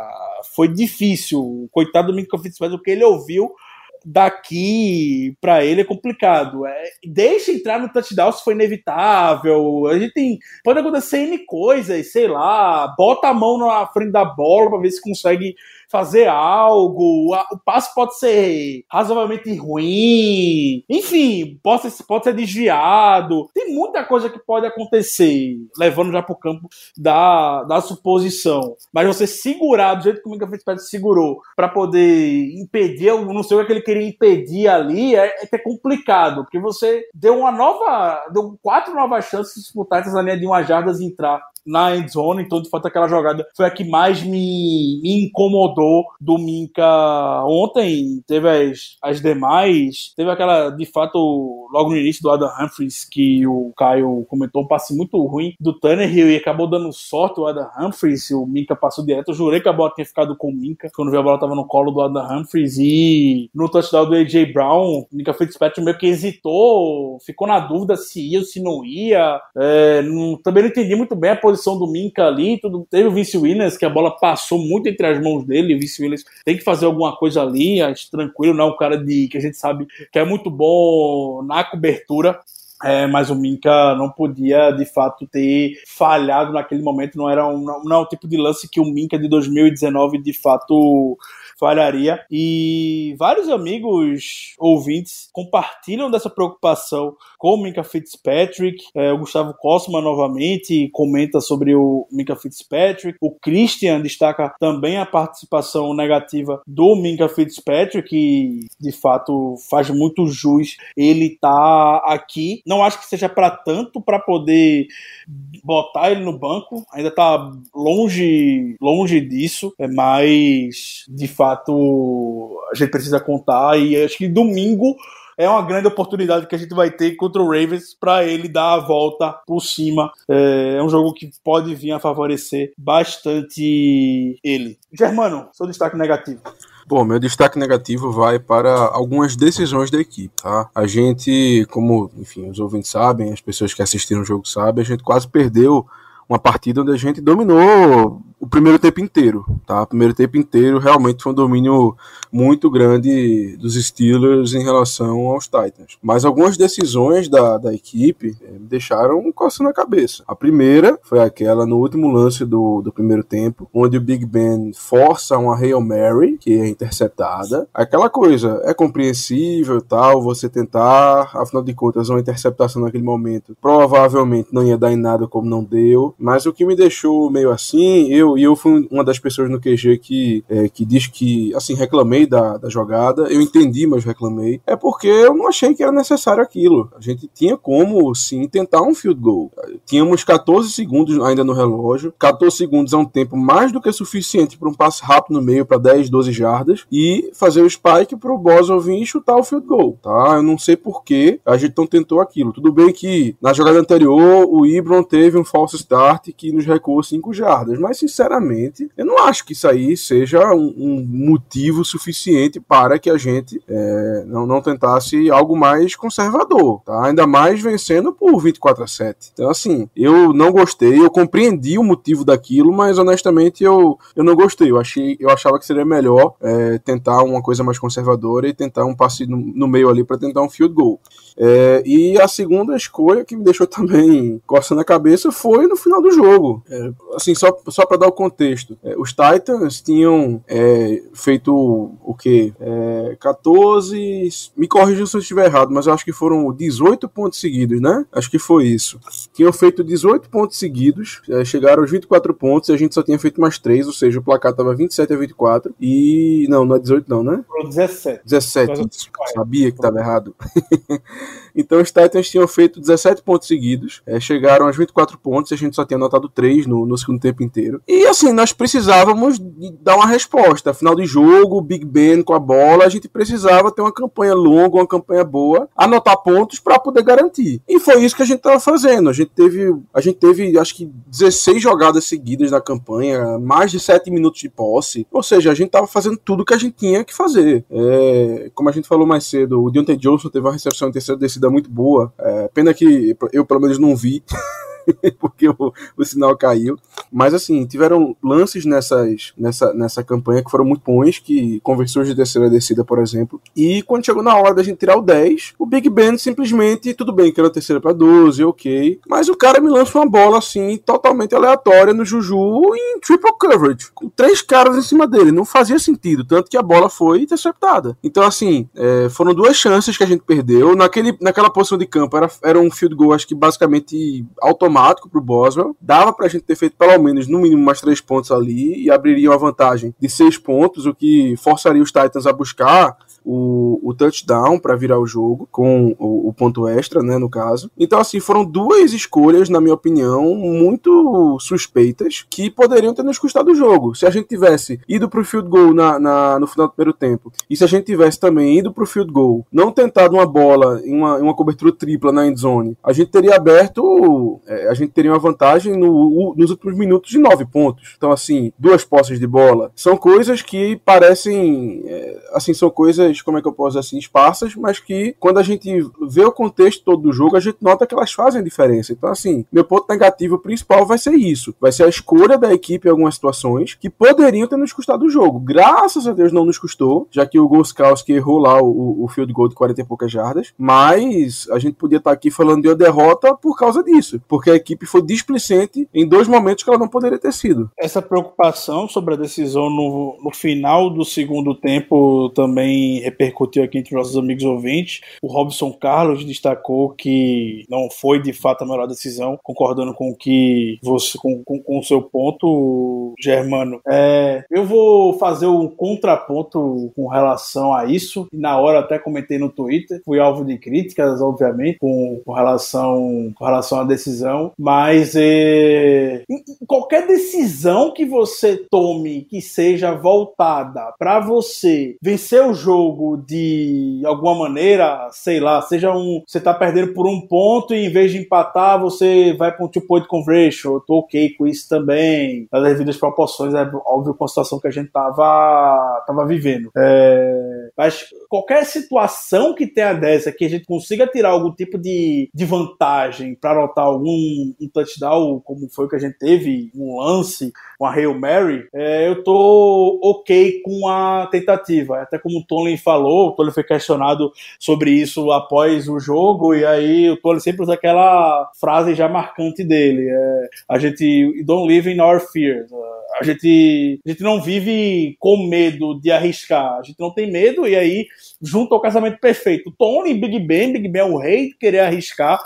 foi difícil. Coitado do Mika Fitzpatrick, o que ele ouviu daqui para ele é complicado. É, deixa entrar no touchdown se for inevitável. A gente tem. Pode acontecer N coisas, sei lá. Bota a mão na frente da bola para ver se consegue fazer algo, o passe pode ser razoavelmente ruim, enfim, pode ser, pode ser desviado. Tem muita coisa que pode acontecer, levando já para o campo da, da suposição. Mas você segurar do jeito que o Mika Fitzpatrick segurou para poder impedir, eu não sei o que ele queria impedir ali, é, é, é complicado, porque você deu uma nova, deu quatro novas chances de disputar essa linha de uma jardas entrar na end zone, então de fato aquela jogada foi a que mais me, me incomodou do Minka ontem. Teve as, as demais, teve aquela de fato logo no início do Adam Humphries que o Caio comentou um passe muito ruim do Tannehill e acabou dando sorte o Adam Humphries, o Minka passou direto. Eu jurei que a bola tinha ficado com o Minka quando vi a bola tava no colo do Adam Humphries e no touchdown do AJ Brown, o Minka Fitzpatrick meio que hesitou, ficou na dúvida se ia ou se não ia. É, não, também não entendi muito bem a posição posição do ali, tudo. Teve o Vince Williams, que a bola passou muito entre as mãos dele. O Vince Williams tem que fazer alguma coisa ali, acho tranquilo, não é um cara de que a gente sabe que é muito bom na cobertura. É, mas o Minka não podia de fato ter falhado naquele momento, não era um, não, não é o tipo de lance que o Minka de 2019 de fato falharia. E vários amigos ouvintes compartilham dessa preocupação com o Minka Fitzpatrick. É, o Gustavo Cosma novamente comenta sobre o Minka Fitzpatrick. O Christian destaca também a participação negativa do Minka Fitzpatrick, que de fato faz muito jus ele tá aqui. Não acho que seja para tanto para poder botar ele no banco. Ainda tá longe, longe disso, é mas de fato a gente precisa contar e acho que domingo é uma grande oportunidade que a gente vai ter contra o Ravens para ele dar a volta por cima. É, é um jogo que pode vir a favorecer bastante ele. Germano, seu destaque negativo. Bom, meu destaque negativo vai para algumas decisões da equipe, tá? A gente, como, enfim, os ouvintes sabem, as pessoas que assistiram o jogo sabem, a gente quase perdeu uma partida onde a gente dominou o primeiro tempo inteiro, tá? O primeiro tempo inteiro realmente foi um domínio muito grande dos Steelers em relação aos Titans. Mas algumas decisões da, da equipe eh, me deixaram coçando a cabeça. A primeira foi aquela no último lance do, do primeiro tempo, onde o Big Ben força uma Hail Mary, que é interceptada. Aquela coisa, é compreensível tal, você tentar, afinal de contas, uma interceptação naquele momento provavelmente não ia dar em nada como não deu. Mas o que me deixou meio assim, eu e eu fui uma das pessoas no QG que, é, que diz que, assim, reclamei da, da jogada. Eu entendi, mas reclamei. É porque eu não achei que era necessário aquilo. A gente tinha como, sim, tentar um field goal. Tínhamos 14 segundos ainda no relógio. 14 segundos é um tempo mais do que suficiente para um passe rápido no meio para 10, 12 jardas e fazer o spike para o Boswell vir e chutar o field goal, tá? Eu não sei por que a gente não tentou aquilo. Tudo bem que na jogada anterior o Ibron teve um false start que nos recuou 5 jardas, mas sinceramente eu não acho que isso aí seja um, um motivo suficiente para que a gente é, não, não tentasse algo mais conservador, tá? Ainda mais vencendo por 24 a 7. Então assim, eu não gostei, eu compreendi o motivo daquilo, mas honestamente eu, eu não gostei. Eu achei, eu achava que seria melhor é, tentar uma coisa mais conservadora e tentar um passe no, no meio ali para tentar um field goal. É, e a segunda escolha que me deixou também coçando a cabeça foi no final do jogo. É, assim, só, só para dar o contexto. É, os Titans tinham é, feito o que? 14. Me corrija se eu estiver errado, mas eu acho que foram 18 pontos seguidos, né? Acho que foi isso. Tinham feito 18 pontos seguidos, é, chegaram aos 24 pontos e a gente só tinha feito mais 3, ou seja, o placar estava 27 a 24. E. Não, não é 18, não, né? Foram 17. 17. Sabia que estava errado. então os Titans tinham feito 17 pontos seguidos, é, chegaram aos 24 pontos e a gente só tinha anotado 3 no, no segundo tempo inteiro. E assim, nós precisávamos dar uma resposta. Final de jogo, Big Ben com a bola, a gente precisava ter uma campanha longa, uma campanha boa, anotar pontos para poder garantir. E foi isso que a gente estava fazendo. A gente teve, a gente teve acho que 16 jogadas seguidas na campanha, mais de 7 minutos de posse. Ou seja, a gente estava fazendo tudo que a gente tinha que fazer. É, como a gente falou mais cedo, o Deontay Johnson teve uma recepção em terceira descida muito boa. É, pena que eu, pelo menos, não vi. porque o, o, sinal caiu. Mas assim, tiveram lances nessas, nessa, nessa campanha que foram muito bons, que conversões de terceira descida, por exemplo. E quando chegou na hora da gente tirar o 10, o Big Ben simplesmente, tudo bem que era terceira para 12, ok. Mas o cara me lança uma bola assim, totalmente aleatória no Juju em triple coverage, com três caras em cima dele. Não fazia sentido, tanto que a bola foi interceptada. Então, assim, é, foram duas chances que a gente perdeu. Naquele, naquela posição de campo era, era um field goal, acho que basicamente automático automático pro Boswell. Dava pra gente ter feito pelo menos, no mínimo, mais três pontos ali e abriria uma vantagem de seis pontos, o que forçaria os Titans a buscar o, o touchdown para virar o jogo, com o, o, ponto extra, né, no caso. Então, assim, foram duas escolhas, na minha opinião, muito suspeitas, que poderiam ter nos custado o jogo. Se a gente tivesse ido pro field goal na, na no final do primeiro tempo, e se a gente tivesse também ido pro field goal, não tentado uma bola em uma, em uma cobertura tripla na end zone, a gente teria aberto, é, a gente teria uma vantagem no, nos últimos minutos de nove pontos. Então, assim, duas posses de bola, são coisas que parecem, é, assim, são coisas como é que eu posso dizer assim, esparsas, mas que quando a gente vê o contexto todo do jogo, a gente nota que elas fazem diferença. Então, assim, meu ponto negativo principal vai ser isso. Vai ser a escolha da equipe em algumas situações que poderiam ter nos custado o jogo. Graças a Deus não nos custou, já que o Goskowski errou lá o, o field goal de 40 e poucas jardas, mas a gente podia estar aqui falando de uma derrota por causa disso, porque a equipe foi displicente em dois momentos que ela não poderia ter sido. Essa preocupação sobre a decisão no, no final do segundo tempo também repercutiu aqui entre nossos amigos ouvintes. O Robson Carlos destacou que não foi de fato a melhor decisão, concordando com que você com, com, com o seu ponto, Germano. É, eu vou fazer um contraponto com relação a isso. Na hora até comentei no Twitter, fui alvo de críticas, obviamente, com, com relação com relação à decisão, mas é, qualquer decisão que você tome que seja voltada para você vencer o jogo jogo de alguma maneira, sei lá, seja um. Você tá perdendo por um ponto e em vez de empatar, você vai para um two point conversion. Eu tô ok com isso também. Nas devidas proporções, é óbvio com a situação que a gente tava, tava vivendo. É, mas qualquer situação que tenha dessa, que a gente consiga tirar algum tipo de, de vantagem para anotar algum um touchdown, como foi o que a gente teve, um lance, uma Hail Mary, é, eu tô ok com a tentativa. Até como o Tony falou, o Tony foi questionado sobre isso após o jogo, e aí o Tony sempre usa aquela frase já marcante dele: é, a gente don't live in our fears. A gente, a gente não vive com medo de arriscar, a gente não tem medo, e aí junto ao casamento perfeito. Tony, Big Ben, Big Ben é o rei de querer arriscar.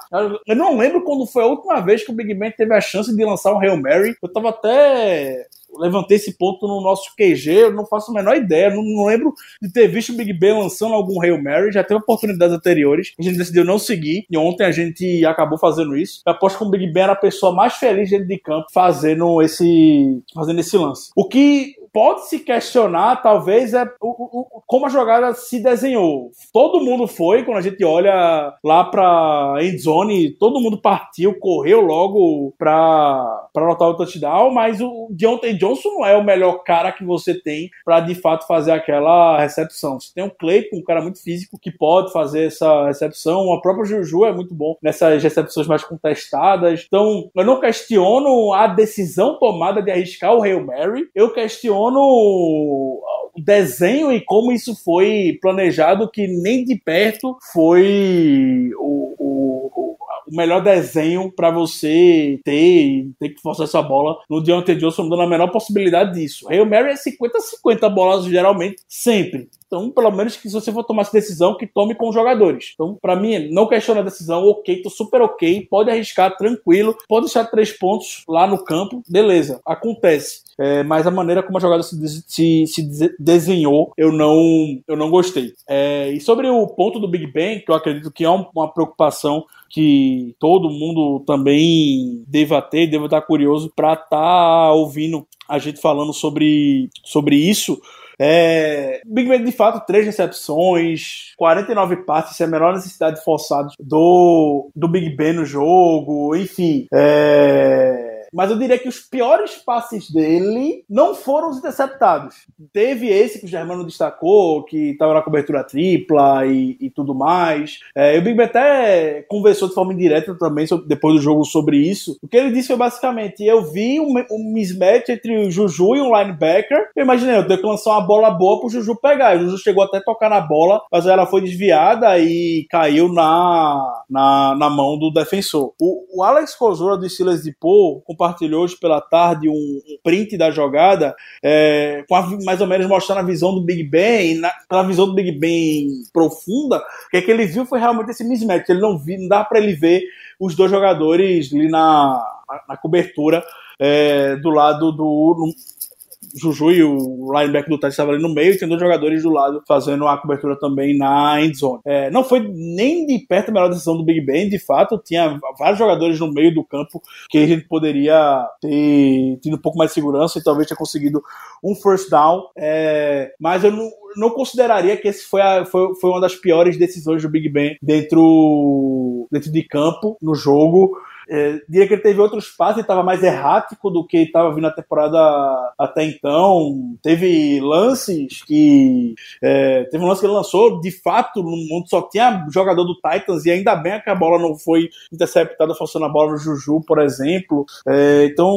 Eu não lembro quando foi a última vez que o Big Ben teve a chance de lançar um Hail Mary. Eu tava até levantei esse ponto no nosso QG, eu não faço a menor ideia, não, não, lembro de ter visto o Big Ben lançando algum Hail Mary, já teve oportunidades anteriores, a gente decidiu não seguir, e ontem a gente acabou fazendo isso. Eu aposto que o Big Ben era a pessoa mais feliz dentro de campo fazendo esse, fazendo esse lance. O que pode se questionar, talvez, é o, o, como a jogada se desenhou. Todo mundo foi, quando a gente olha lá pra endzone, todo mundo partiu, correu logo pra, pra anotar o touchdown, mas o Deontay Johnson não é o melhor cara que você tem para de fato fazer aquela recepção. Você tem o Claypool, um cara muito físico, que pode fazer essa recepção. O próprio Juju é muito bom nessas recepções mais contestadas. Então, eu não questiono a decisão tomada de arriscar o Hail Mary, eu questiono o desenho e como isso foi planejado, que nem de perto foi o, o, o melhor desenho para você ter e ter que forçar essa bola no Deontay Johnson, dando a menor possibilidade disso. Hail Mary é 50-50 bolas, geralmente, sempre. Então, pelo menos que se você for tomar essa decisão, que tome com os jogadores. Então, para mim, não questiona a decisão, ok, tô super ok, pode arriscar, tranquilo, pode deixar três pontos lá no campo, beleza, acontece. É, mas a maneira como a jogada se, se, se desenhou, eu não, eu não gostei. É, e sobre o ponto do Big Ben, que eu acredito que é uma preocupação que todo mundo também deva ter, deva estar curioso para estar tá ouvindo a gente falando sobre, sobre isso é, Big Ben, de fato, três recepções, 49 passes, é a menor necessidade de forçados do, do Big Ben no jogo, enfim. É mas eu diria que os piores passes dele não foram os interceptados. Teve esse que o Germano destacou, que estava na cobertura tripla e, e tudo mais. É, o Big Ben até conversou de forma indireta também sobre, depois do jogo sobre isso. O que ele disse foi basicamente: eu vi um, um mismatch entre o Juju e um linebacker. Eu imaginei, eu tenho que lançar uma bola boa pro Juju pegar. O Juju chegou até a tocar na bola, mas ela foi desviada e caiu na, na, na mão do defensor. O, o Alex Kozora do Steelers de Poe compartilhou hoje pela tarde um, um print da jogada, é, com a, mais ou menos mostrando a visão do Big Ben, na, visão do Big Ben profunda, o que, é que ele viu foi realmente esse mismatch. Ele não viu, não dá para ele ver os dois jogadores ali na, na cobertura é, do lado do. Juju e o linebacker do Titans estavam ali no meio, e tem dois jogadores do lado fazendo a cobertura também na endzone. É, não foi nem de perto a melhor decisão do Big Ben, de fato, tinha vários jogadores no meio do campo que a gente poderia ter tido um pouco mais de segurança e talvez ter conseguido um first down, é, mas eu não, não consideraria que esse foi, a, foi, foi uma das piores decisões do Big Ben dentro, dentro de campo no jogo. É, diria que ele teve outros passes, ele estava mais errático do que estava vindo a temporada até então. Teve lances que. É, teve um lance que ele lançou, de fato, mundo só tinha jogador do Titans, e ainda bem que a bola não foi interceptada, forçando a bola no Juju, por exemplo. É, então,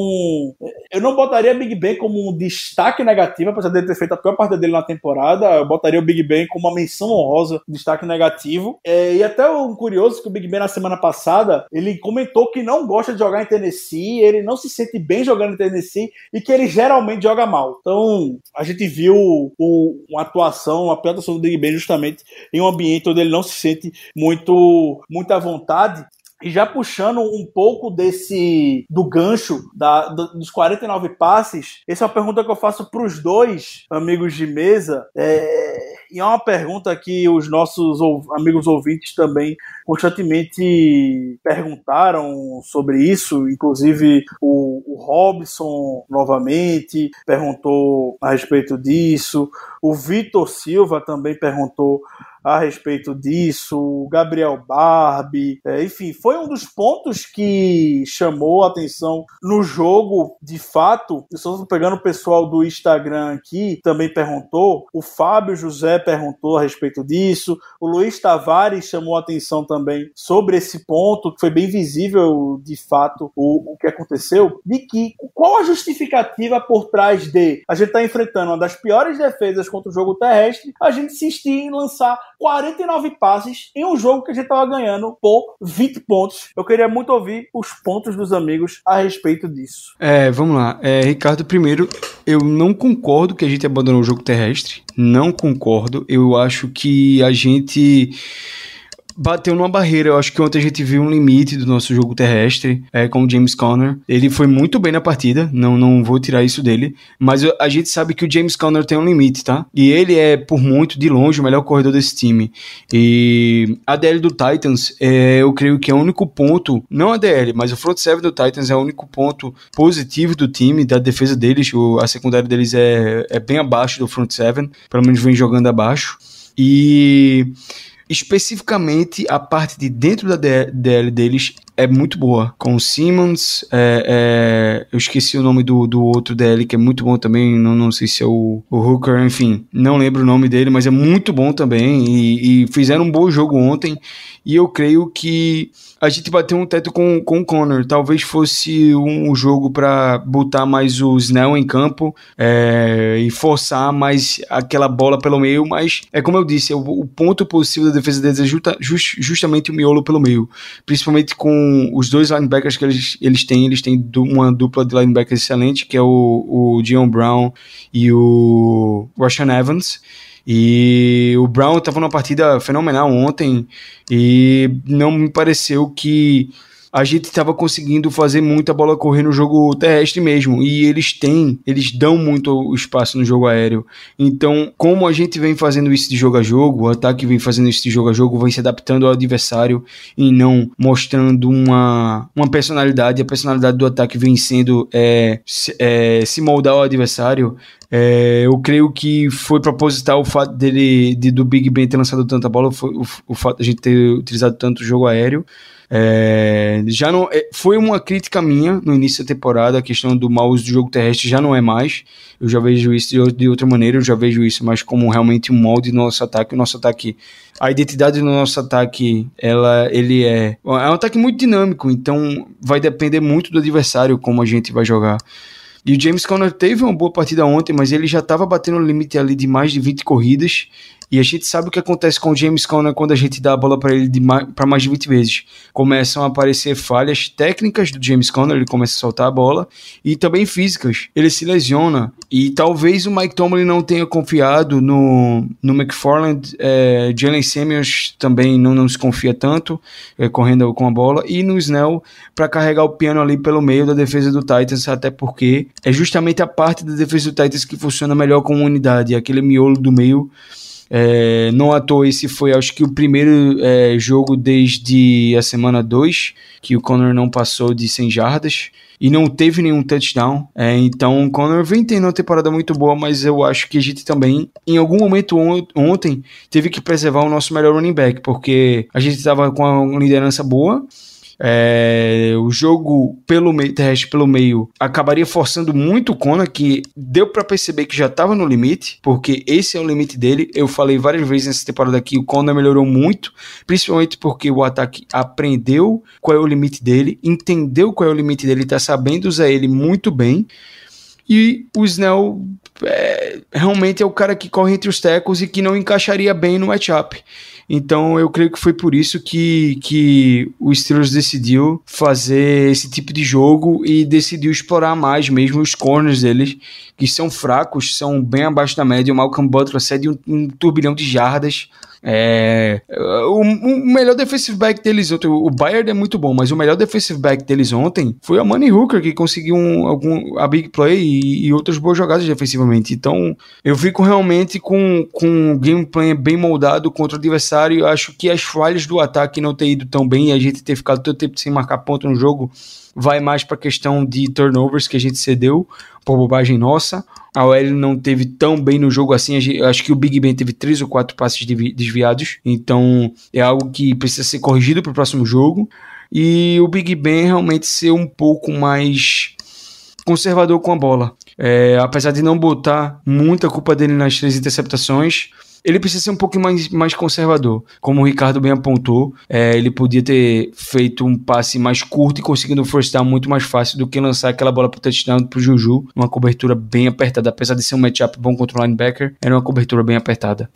eu não botaria Big Ben como um destaque negativo, apesar de ele ter feito a pior parte dele na temporada. Eu botaria o Big Ben como uma menção honrosa, destaque negativo. É, e até um curioso que o Big Ben na semana passada ele comentou que não gosta de jogar em Tennessee, ele não se sente bem jogando em Tennessee e que ele geralmente joga mal. Então, a gente viu o, uma atuação, uma atuação do Big Ben justamente em um ambiente onde ele não se sente muito, muito à vontade. E já puxando um pouco desse do gancho da, do, dos 49 passes, essa é uma pergunta que eu faço para os dois amigos de mesa. É, E é uma pergunta que os nossos amigos ouvintes também constantemente perguntaram sobre isso, inclusive o, o Robson novamente perguntou a respeito disso, o Vitor Silva também perguntou a respeito disso, o Gabriel Barbie, é, enfim, foi um dos pontos que chamou a atenção no jogo, de fato. Estou pegando o pessoal do Instagram aqui, também perguntou, o Fábio José perguntou a respeito disso, o Luiz Tavares chamou a atenção também sobre esse ponto, que foi bem visível, de fato, o, o que aconteceu, de que qual a justificativa por trás de a gente estar tá enfrentando uma das piores defesas contra o jogo terrestre, a gente insistir em lançar 49 passes em um jogo que a gente estava ganhando por 20 pontos. Eu queria muito ouvir os pontos dos amigos a respeito disso. É, vamos lá. É, Ricardo, primeiro, eu não concordo que a gente abandonou o jogo terrestre. Não concordo. Eu acho que a gente bateu numa barreira. Eu acho que ontem a gente viu um limite do nosso jogo terrestre é, com o James Conner. Ele foi muito bem na partida, não, não vou tirar isso dele, mas a gente sabe que o James Conner tem um limite, tá? E ele é, por muito, de longe, o melhor corredor desse time. E a DL do Titans, é, eu creio que é o único ponto, não a DL, mas o front seven do Titans é o único ponto positivo do time, da defesa deles. O, a secundária deles é, é bem abaixo do front seven, pelo menos vem jogando abaixo. E especificamente a parte de dentro da DL deles é muito boa. Com o Simmons, é, é, eu esqueci o nome do, do outro DL que é muito bom também, não, não sei se é o, o Hooker, enfim, não lembro o nome dele, mas é muito bom também. E, e fizeram um bom jogo ontem. E eu creio que a gente bateu um teto com, com o Connor. Talvez fosse um, um jogo para botar mais o Snell em campo é, e forçar mais aquela bola pelo meio, mas é como eu disse, o, o ponto possível da defesa deles é justa, just, justamente o miolo pelo meio, principalmente com os dois linebackers que eles, eles têm. Eles têm uma dupla de linebackers excelente, que é o, o Dion Brown e o Rashan Evans. E o Brown estava numa partida fenomenal ontem e não me pareceu que a gente estava conseguindo fazer muita bola correr no jogo terrestre mesmo. E eles têm, eles dão muito espaço no jogo aéreo. Então, como a gente vem fazendo isso de jogo a jogo, o ataque vem fazendo isso de jogo a jogo, vem se adaptando ao adversário e não mostrando uma, uma personalidade. A personalidade do ataque vem sendo é, se, é, se moldar ao adversário. É, eu creio que foi proposital o fato dele, de, do Big Ben ter lançado tanta bola, foi, o, o fato de a gente ter utilizado tanto o jogo aéreo. É, já não é, foi uma crítica minha no início da temporada a questão do mau uso do jogo terrestre já não é mais. Eu já vejo isso de, de outra maneira, eu já vejo isso mais como realmente um molde do nosso ataque. O nosso ataque, a identidade do nosso ataque, ela, ele é é um ataque muito dinâmico, então vai depender muito do adversário como a gente vai jogar. E o James Conner teve uma boa partida ontem, mas ele já estava batendo no limite ali de mais de 20 corridas. E a gente sabe o que acontece com o James Conner quando a gente dá a bola para ele para mais de 20 vezes. Começam a aparecer falhas técnicas do James Conner, ele começa a soltar a bola, e também físicas. Ele se lesiona. E talvez o Mike Tomlin não tenha confiado no, no McFarland. É, Jalen Samuels também não, não se confia tanto, é, correndo com a bola. E no Snell para carregar o piano ali pelo meio da defesa do Titans, até porque é justamente a parte da defesa do Titans que funciona melhor como unidade, aquele miolo do meio é, não à toa, esse foi acho que o primeiro é, jogo desde a semana 2 que o Conor não passou de 100 jardas e não teve nenhum touchdown. É, então o Conor vem tendo uma temporada muito boa, mas eu acho que a gente também, em algum momento on ontem, teve que preservar o nosso melhor running back, porque a gente estava com uma liderança boa é, o jogo pelo meio, terrestre pelo meio acabaria forçando muito o Kona, que deu para perceber que já estava no limite, porque esse é o limite dele. Eu falei várias vezes nessa temporada aqui, o Kona melhorou muito, principalmente porque o ataque aprendeu qual é o limite dele, entendeu qual é o limite dele, está sabendo usar ele muito bem. E o Snell é, realmente é o cara que corre entre os tecos e que não encaixaria bem no matchup. Então eu creio que foi por isso que, que o Steelers decidiu fazer esse tipo de jogo e decidiu explorar mais mesmo os corners deles, que são fracos, são bem abaixo da média. O Malcolm Butler cede um, um turbilhão de jardas é, o, o, melhor defensive back deles ontem, o Bayard é muito bom, mas o melhor defensive back deles ontem foi a Manny Hooker, que conseguiu um, algum, a big play e, e, outras boas jogadas defensivamente. Então, eu fico realmente com, com um gameplay bem moldado contra o adversário. Acho que as falhas do ataque não ter ido tão bem e a gente ter ficado todo tempo sem marcar ponto no jogo vai mais para a questão de turnovers que a gente cedeu por bobagem nossa. A OL não teve tão bem no jogo assim. acho que o Big Ben teve três ou quatro passes desviados. Então é algo que precisa ser corrigido para o próximo jogo. E o Big Ben realmente ser um pouco mais conservador com a bola. É, apesar de não botar muita culpa dele nas três interceptações, ele precisa ser um pouco mais, mais conservador. Como o Ricardo bem apontou, é, ele podia ter feito um passe mais curto e conseguindo o first down muito mais fácil do que lançar aquela bola pro touchdown pro Juju, uma cobertura bem apertada. Apesar de ser um matchup bom contra o linebacker, era uma cobertura bem apertada.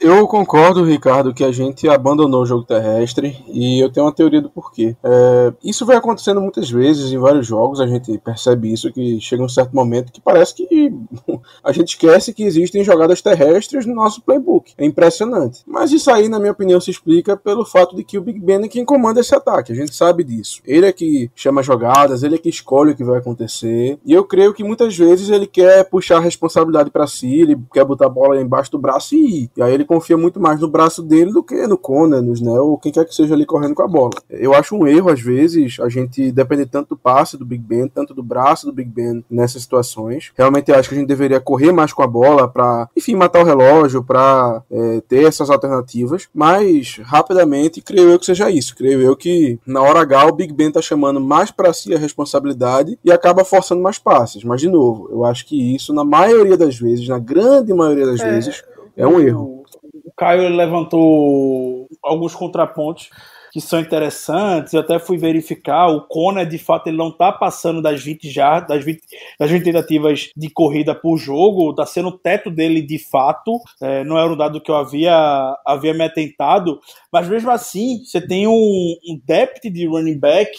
Eu concordo, Ricardo, que a gente abandonou o jogo terrestre e eu tenho uma teoria do porquê. É, isso vai acontecendo muitas vezes em vários jogos, a gente percebe isso, que chega um certo momento que parece que a gente esquece que existem jogadas terrestres no nosso playbook. É impressionante. Mas isso aí, na minha opinião, se explica pelo fato de que o Big Ben é quem comanda esse ataque, a gente sabe disso. Ele é que chama jogadas, ele é que escolhe o que vai acontecer e eu creio que muitas vezes ele quer puxar a responsabilidade para si, ele quer botar a bola embaixo do braço e ir. E aí ele confia muito mais no braço dele do que no Conan, né? Ou quem quer que seja ali correndo com a bola. Eu acho um erro, às vezes, a gente depender tanto do passe do Big Ben, tanto do braço do Big Ben nessas situações. Realmente acho que a gente deveria correr mais com a bola para, enfim, matar o relógio, para é, ter essas alternativas. Mas, rapidamente, creio eu que seja isso. Creio eu que, na hora H, o Big Ben tá chamando mais para si a responsabilidade e acaba forçando mais passes. Mas, de novo, eu acho que isso, na maioria das vezes, na grande maioria das é, vezes, é um erro. Caio levantou alguns contrapontos que são interessantes. Eu até fui verificar, o Kona, de fato, ele não está passando das 20 já, das 20, das 20 tentativas de corrida por jogo, está sendo o teto dele de fato. É, não era um dado que eu havia, havia me atentado, mas mesmo assim, você tem um, um depth de running back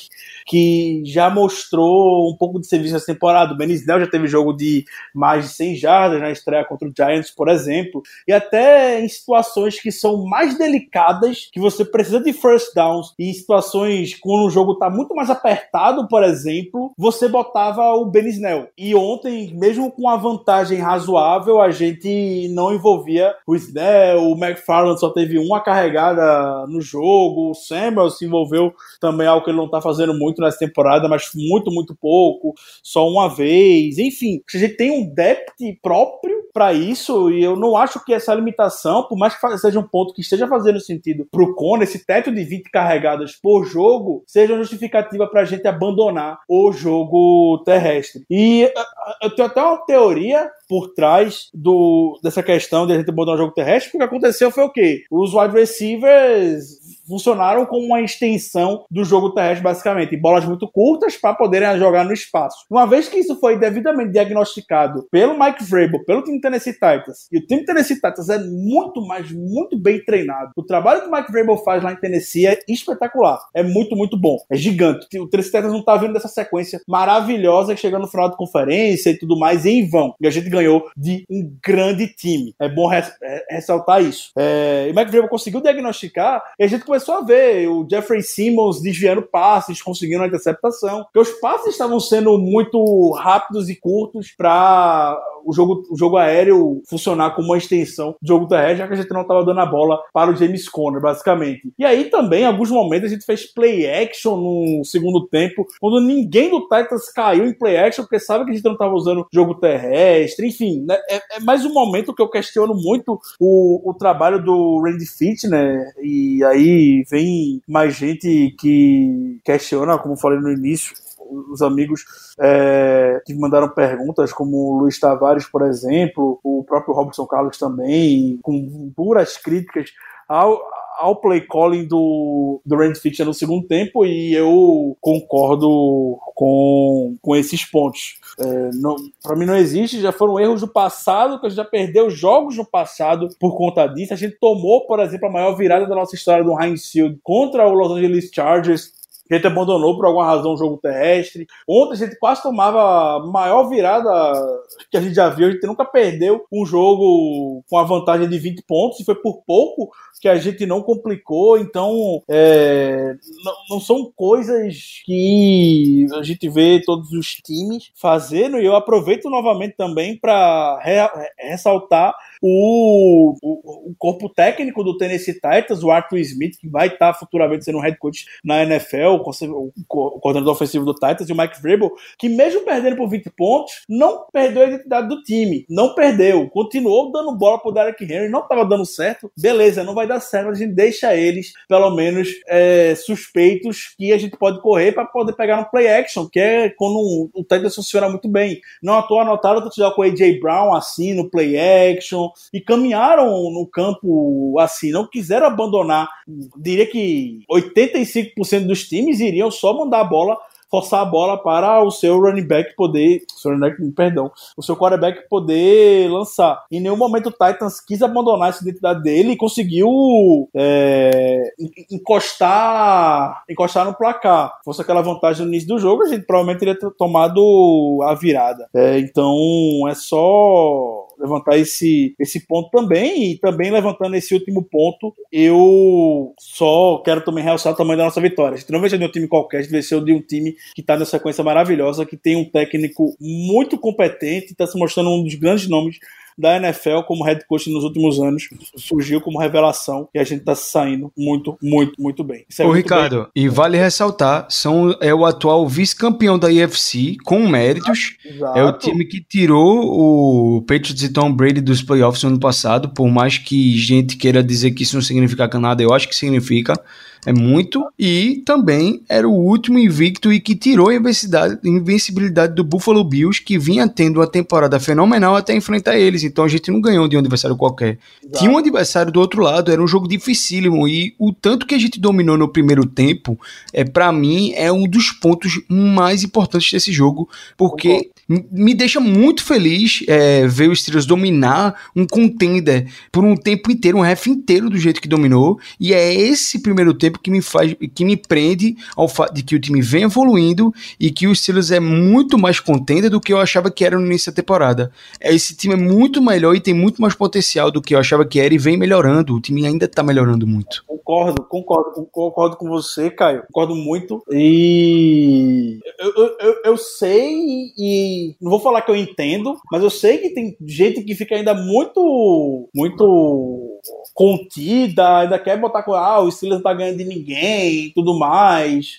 que já mostrou um pouco de serviço nessa temporada. O Benisnel já teve jogo de mais de 100 jardas na estreia contra o Giants, por exemplo, e até em situações que são mais delicadas, que você precisa de first downs, e em situações quando o jogo está muito mais apertado, por exemplo, você botava o Benisnel. E ontem, mesmo com a vantagem razoável, a gente não envolvia o Snell, o McFarland só teve uma carregada no jogo, o Samuel se envolveu também algo que ele não está fazendo muito muito nessa temporada, mas muito, muito pouco, só uma vez. Enfim, a gente tem um depth próprio para isso e eu não acho que essa limitação, por mais que seja um ponto que esteja fazendo sentido pro Cone, esse teto de 20 carregadas por jogo, seja justificativa para a gente abandonar o jogo terrestre. E eu tenho até uma teoria por trás do, dessa questão de a gente abandonar o jogo terrestre, porque o que aconteceu foi o quê? Os wide receivers funcionaram como uma extensão do jogo terrestre, basicamente, bolas muito curtas para poderem jogar no espaço. Uma vez que isso foi devidamente diagnosticado pelo Mike Vrabel, pelo time Tennessee Titans, e o time Tennessee Titans é muito, mas muito bem treinado. O trabalho que o Mike Vrabel faz lá em Tennessee é espetacular, é muito, muito bom, é gigante. O Tennessee Titans não tá vendo dessa sequência maravilhosa que chega no final da conferência e tudo mais em vão. E a gente ganhou de um grande time. É bom res ressaltar isso. É, e o Mike Vrabel conseguiu diagnosticar e a gente começou começou a ver o Jeffrey Simmons desviando passes, conseguindo a interceptação, porque os passes estavam sendo muito rápidos e curtos para o jogo, o jogo aéreo funcionar como uma extensão do jogo terrestre, já que a gente não estava dando a bola para o James Conner, basicamente. E aí também, em alguns momentos, a gente fez play action no segundo tempo, quando ninguém do Titans caiu em play action, porque sabe que a gente não estava usando jogo terrestre, enfim, né? é, é, mais um momento que eu questiono muito o, o trabalho do Randy Fitch, né? E aí vem mais gente que questiona, como falei no início, os amigos é, que mandaram perguntas, como o Luiz Tavares, por exemplo, o próprio Robson Carlos também, com puras críticas ao, ao play calling do, do Randy Fitcher no segundo tempo e eu concordo com, com esses pontos. É, para mim não existe, já foram erros do passado, que a gente já perdeu jogos no passado por conta disso. A gente tomou, por exemplo, a maior virada da nossa história do Heinz Field contra o Los Angeles Chargers a gente abandonou por alguma razão o jogo terrestre. Ontem a gente quase tomava a maior virada que a gente já viu. A gente nunca perdeu um jogo com a vantagem de 20 pontos e foi por pouco que a gente não complicou. Então, é, não, não, são coisas que a gente vê todos os times fazendo. E eu aproveito novamente também para re, ressaltar o, o, o, corpo técnico do Tennessee Titans, o Arthur Smith, que vai estar futuramente sendo um head coach na NFL, o, o coordenador ofensivo do Titans, e o Mike Vrabel, que mesmo perdendo por 20 pontos, não perdeu a identidade do time, não perdeu, continuou dando bola pro Derek Henry, não estava dando certo, beleza, não vai dar certo, a gente deixa eles, pelo menos, é, suspeitos que a gente pode correr para poder pegar no play action, que é quando o Titans funciona muito bem. Não à toa anotaram o touchdown com o AJ Brown assim no play action, e caminharam no campo assim, não quiseram abandonar. Diria que 85% dos times iriam só mandar a bola forçar a bola para o seu running back poder, seu running back, perdão, o seu quarterback poder lançar. Em nenhum momento o Titans quis abandonar essa identidade dele e conseguiu é, encostar, encostar no placar. Se fosse aquela vantagem no início do jogo, a gente provavelmente teria tomado a virada. É, então é só levantar esse, esse ponto também, e também levantando esse último ponto, eu só quero também realçar o tamanho da nossa vitória. A gente não ser de um time qualquer, a gente ser de um time que está nessa sequência maravilhosa, que tem um técnico muito competente, está se mostrando um dos grandes nomes da NFL como head coach nos últimos anos. Surgiu como revelação e a gente tá saindo muito, muito, muito bem. É Ô, Ricardo, bem. e vale ressaltar, são, é o atual vice-campeão da IFC com méritos. Exato. É o time que tirou o Patriots e Tom Brady dos playoffs no ano passado, por mais que gente queira dizer que isso não significa nada, eu acho que significa é muito, e também era o último invicto e que tirou a invencibilidade do Buffalo Bills, que vinha tendo uma temporada fenomenal até enfrentar eles, então a gente não ganhou de um adversário qualquer. Exato. Tinha um adversário do outro lado, era um jogo dificílimo, e o tanto que a gente dominou no primeiro tempo, é para mim, é um dos pontos mais importantes desse jogo, porque me deixa muito feliz é, ver os Steelers dominar um contender por um tempo inteiro, um ref inteiro do jeito que dominou, e é esse primeiro tempo que me faz, que me prende ao fato de que o time vem evoluindo e que o Steelers é muito mais contender do que eu achava que era no início da temporada. Esse time é muito melhor e tem muito mais potencial do que eu achava que era e vem melhorando. O time ainda tá melhorando muito. Concordo, concordo, concordo com você, Caio. Concordo muito. E eu, eu, eu, eu sei e não vou falar que eu entendo, mas eu sei que tem gente que fica ainda muito, muito contida, ainda quer botar com ah, o Steelers não tá ganhando de ninguém tudo mais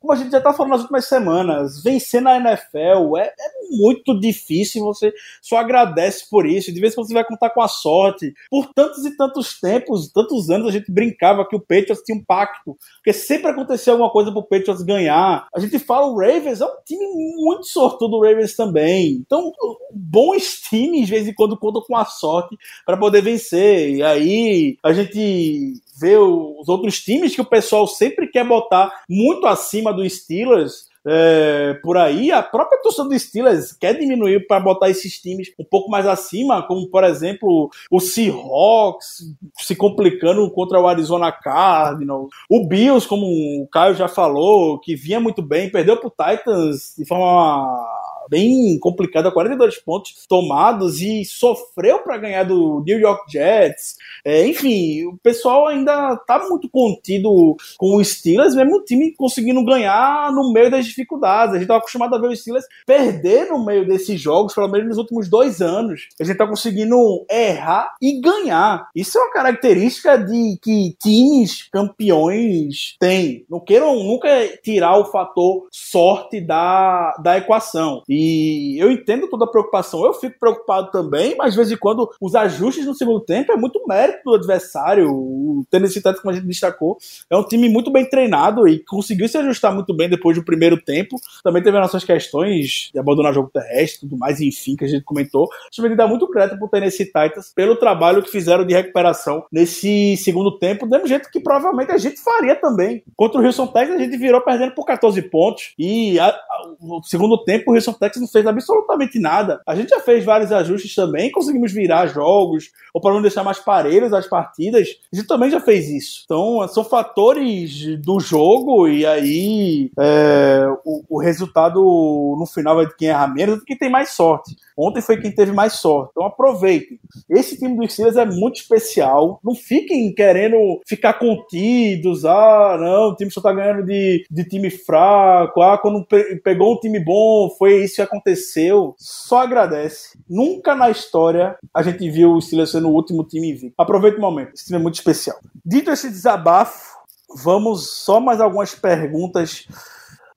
como a gente já está falando nas últimas semanas, vencer na NFL é, é, muito difícil, você só agradece por isso, de vez em quando você vai contar com a sorte. Por tantos e tantos tempos, tantos anos, a gente brincava que o Patriots tinha um pacto, porque sempre acontecia alguma coisa pro Patriots ganhar. A gente fala o Ravens, é um time muito sortudo do Ravens também. Então, bons times, de vez em quando, contam com a sorte para poder vencer. E aí, a gente vê os outros times que o pessoal sempre quer botar muito acima do Steelers. É, por aí, a própria torcida do Steelers quer diminuir para botar esses times um pouco mais acima, como por exemplo o Seahawks se complicando contra o Arizona Cardinals, o Bills, como o Caio já falou, que vinha muito bem, perdeu para o Titans de forma bem complicada, 42 pontos tomados e sofreu para ganhar do New York Jets. É, enfim, o pessoal ainda tá muito contido com o Steelers, mesmo o time conseguindo ganhar no meio das dificuldades. A gente tá acostumado a ver o Steelers perder no meio desses jogos, pelo menos nos últimos dois anos. A gente tá conseguindo errar e ganhar. Isso é uma característica de que times campeões têm. Não queiram nunca tirar o fator sorte da, da equação. E E eu entendo toda a preocupação. Eu fico preocupado também, mas de vez em quando os ajustes no segundo tempo é muito mérito do adversário. O Tennessee Titans, como a gente destacou, é um time muito bem treinado e conseguiu se ajustar muito bem depois do primeiro tempo. Também teve as nossas questões de abandonar jogo terrestre e tudo mais, enfim, que a gente comentou. A gente dá muito crédito pro Tennessee Titans pelo trabalho que fizeram de recuperação nesse segundo tempo, do mesmo jeito que provavelmente a gente faria também. Contra o Houston Texas, a gente virou perdendo por 14 pontos e a, a, no segundo tempo o Houston Não fez absolutamente nada. A gente já fez vários ajustes também, conseguimos virar jogos, ou para não deixar mais parelhos as partidas, a gente também já fez isso. Então, são fatores do jogo e aí é, o, o, resultado no final vai de quem erra menos e quem tem mais sorte. Ontem foi quem teve mais sorte. Então aproveitem. Esse time dos Steelers é muito especial. Não fiquem querendo ficar contidos. Ah, não, o time só tá ganhando de, de time fraco. Ah, quando pegou um time bom, foi isso aconteceu. Só agradece. Nunca na história a gente viu o Steelers sendo o último time invicto. Aproveite o momento. Esse time é muito especial. Dito esse desabafo, vamos só mais algumas perguntas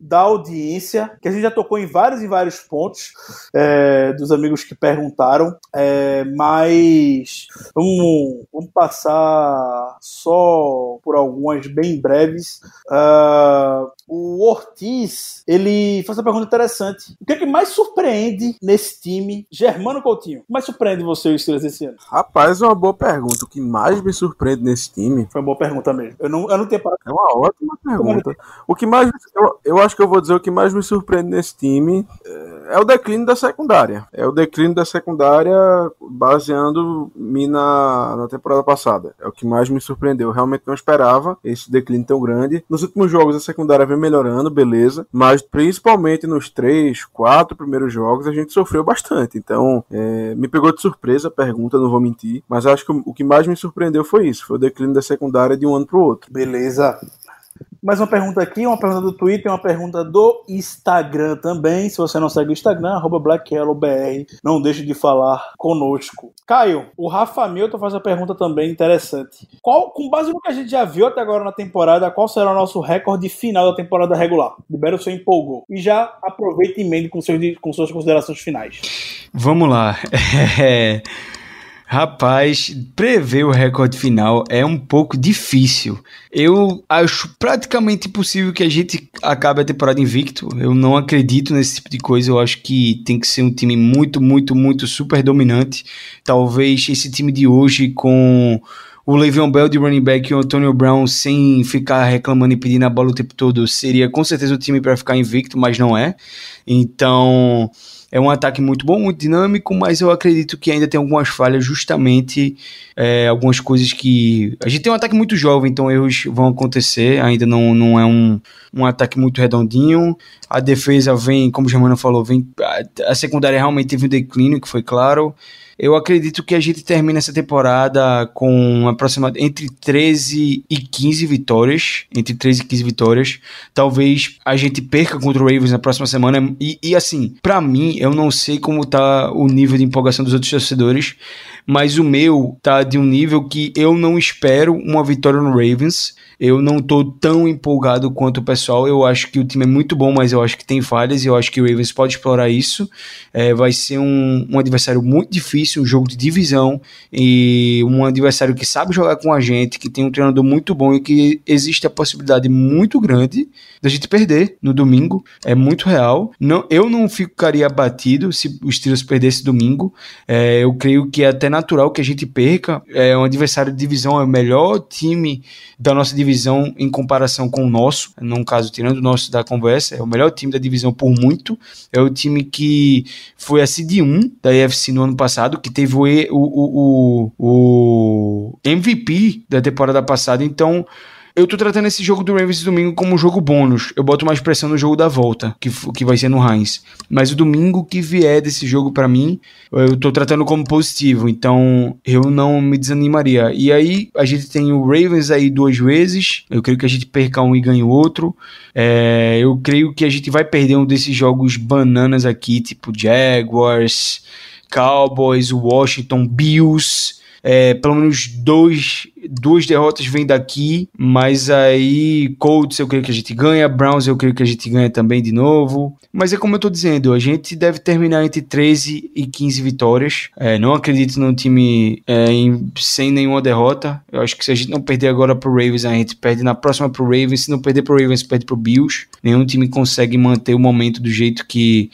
da audiência, que a gente já tocou em vários e vários pontos é, dos amigos que perguntaram, é, mas vamos, vamos, passar só por algumas bem breves. Uh, o Ortiz, ele faz uma pergunta interessante. O que é que mais surpreende nesse time? Germano Coutinho, o que mais surpreende você e os Steelers esse ano? Rapaz, é uma boa pergunta. O que mais me surpreende nesse time... Foi uma boa pergunta mesmo. Eu não, eu não tinha parado. É uma ótima pergunta. O que mais... Eu, eu acho que eu vou dizer o que mais me surpreende nesse time é o declínio da secundária. É o declínio da secundária baseando-me na, na temporada passada. É o que mais me surpreendeu. Eu realmente não esperava esse declínio tão grande. Nos últimos jogos a secundária vem melhorando, beleza. Mas principalmente nos três, quatro primeiros jogos a gente sofreu bastante. Então é, me pegou de surpresa a pergunta, não vou mentir. Mas acho que o, que mais me surpreendeu foi isso. Foi o declínio da secundária de um ano para o outro. Beleza. Mais uma pergunta aqui, uma pergunta do Twitter, uma pergunta do Instagram também. Se você não segue o Instagram, BlackYellowBR, não deixe de falar conosco. Caio, o Rafa Milton faz uma pergunta também interessante. Qual, com base no que a gente já viu até agora na temporada, qual será o nosso recorde final da temporada regular? Libera o seu empolgou. E já aproveita e emende com, seus, com suas considerações finais. Vamos lá. É... Rapaz, prever o recorde final é um pouco difícil. Eu acho praticamente impossível que a gente acabe a temporada invicto. Eu não acredito nesse tipo de coisa. Eu acho que tem que ser um time muito, muito, muito super dominante. Talvez esse time de hoje com o Le'Veon Bell de running back e o Antonio Brown sem ficar reclamando e pedindo a bola o tempo todo seria com certeza o time para ficar invicto, mas não é. Então é um ataque muito bom, muito dinâmico, mas eu acredito que ainda tem algumas falhas, justamente é, algumas coisas que. A gente tem um ataque muito jovem, então erros vão acontecer, ainda não, não é um, um ataque muito redondinho. A defesa vem, como o Germano falou, vem. A secundária realmente teve um declínio, que foi claro. Eu acredito que a gente termina essa temporada com aproximadamente entre 13 e 15 vitórias. Entre 13 e 15 vitórias. Talvez a gente perca contra o Ravens na próxima semana. E, e assim, para mim, eu não sei como tá o nível de empolgação dos outros torcedores. Mas o meu tá de um nível que eu não espero uma vitória no Ravens. Eu não tô tão empolgado quanto o pessoal. Eu acho que o time é muito bom, mas eu acho que tem falhas e eu acho que o Ravens pode explorar isso. É, vai ser um, um adversário muito difícil, um jogo de divisão e um adversário que sabe jogar com a gente, que tem um treinador muito bom e que existe a possibilidade muito grande da gente perder no domingo. É muito real. Não, eu não ficaria abatido se os Steelers perdesse domingo. É, eu creio que é até natural que a gente perca. É um adversário de divisão, é o melhor time da nossa divisão em comparação com o nosso. Num caso, tirando o nosso da conversa, é o melhor time da divisão por muito. É o time que foi a seed 1 da AFC no ano passado, que teve o, o, o, o MVP da temporada passada. Então, eu tô tratando esse jogo do Ravens domingo como um jogo bônus. Eu boto mais pressão no jogo da volta, que, que vai ser no Heinz. Mas o domingo que vier desse jogo para mim, eu tô tratando como positivo. Então eu não me desanimaria. E aí a gente tem o Ravens aí duas vezes. Eu creio que a gente perca um e ganhe o outro. É, eu creio que a gente vai perder um desses jogos bananas aqui, tipo Jaguars, Cowboys, Washington, Bills. É, pelo menos dois, duas derrotas vêm daqui, mas aí Colts eu creio que a gente ganha, Browns eu creio que a gente ganha também de novo. Mas é como eu tô dizendo, a gente deve terminar entre 13 e 15 vitórias. É, não acredito num time é, em, sem nenhuma derrota. Eu acho que se a gente não perder agora pro Ravens, a gente perde na próxima pro Ravens. Se não perder pro Ravens, perde pro Bills. Nenhum time consegue manter o momento do jeito que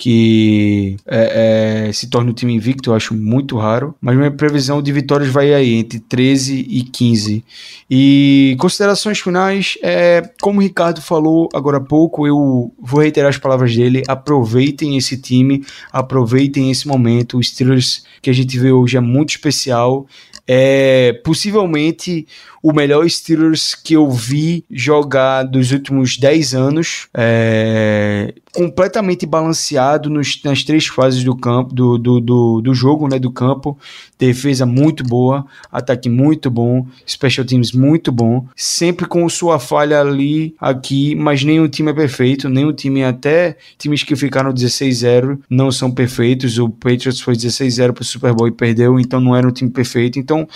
que é, é, se torne um time invicto, eu acho muito raro. Mas minha previsão de vitórias vai aí entre 13 e 15. E considerações finais, é, como o Ricardo falou agora há pouco, eu vou reiterar as palavras dele. Aproveitem esse time, aproveitem esse momento. O Steelers que a gente vê hoje é muito especial é possivelmente o melhor Steelers que eu vi jogar dos últimos 10 anos. É, completamente balanceado nos, nas três fases do campo do, do, do, do, jogo, né, do campo. Defesa muito boa, ataque muito bom, special teams muito bom, sempre com sua falha ali, aqui, mas nenhum time é perfeito, nenhum time, até times que ficaram 16-0 não são perfeitos. O Patriots foi 16-0 para o Super Bowl e perdeu, então não era um time perfeito. Então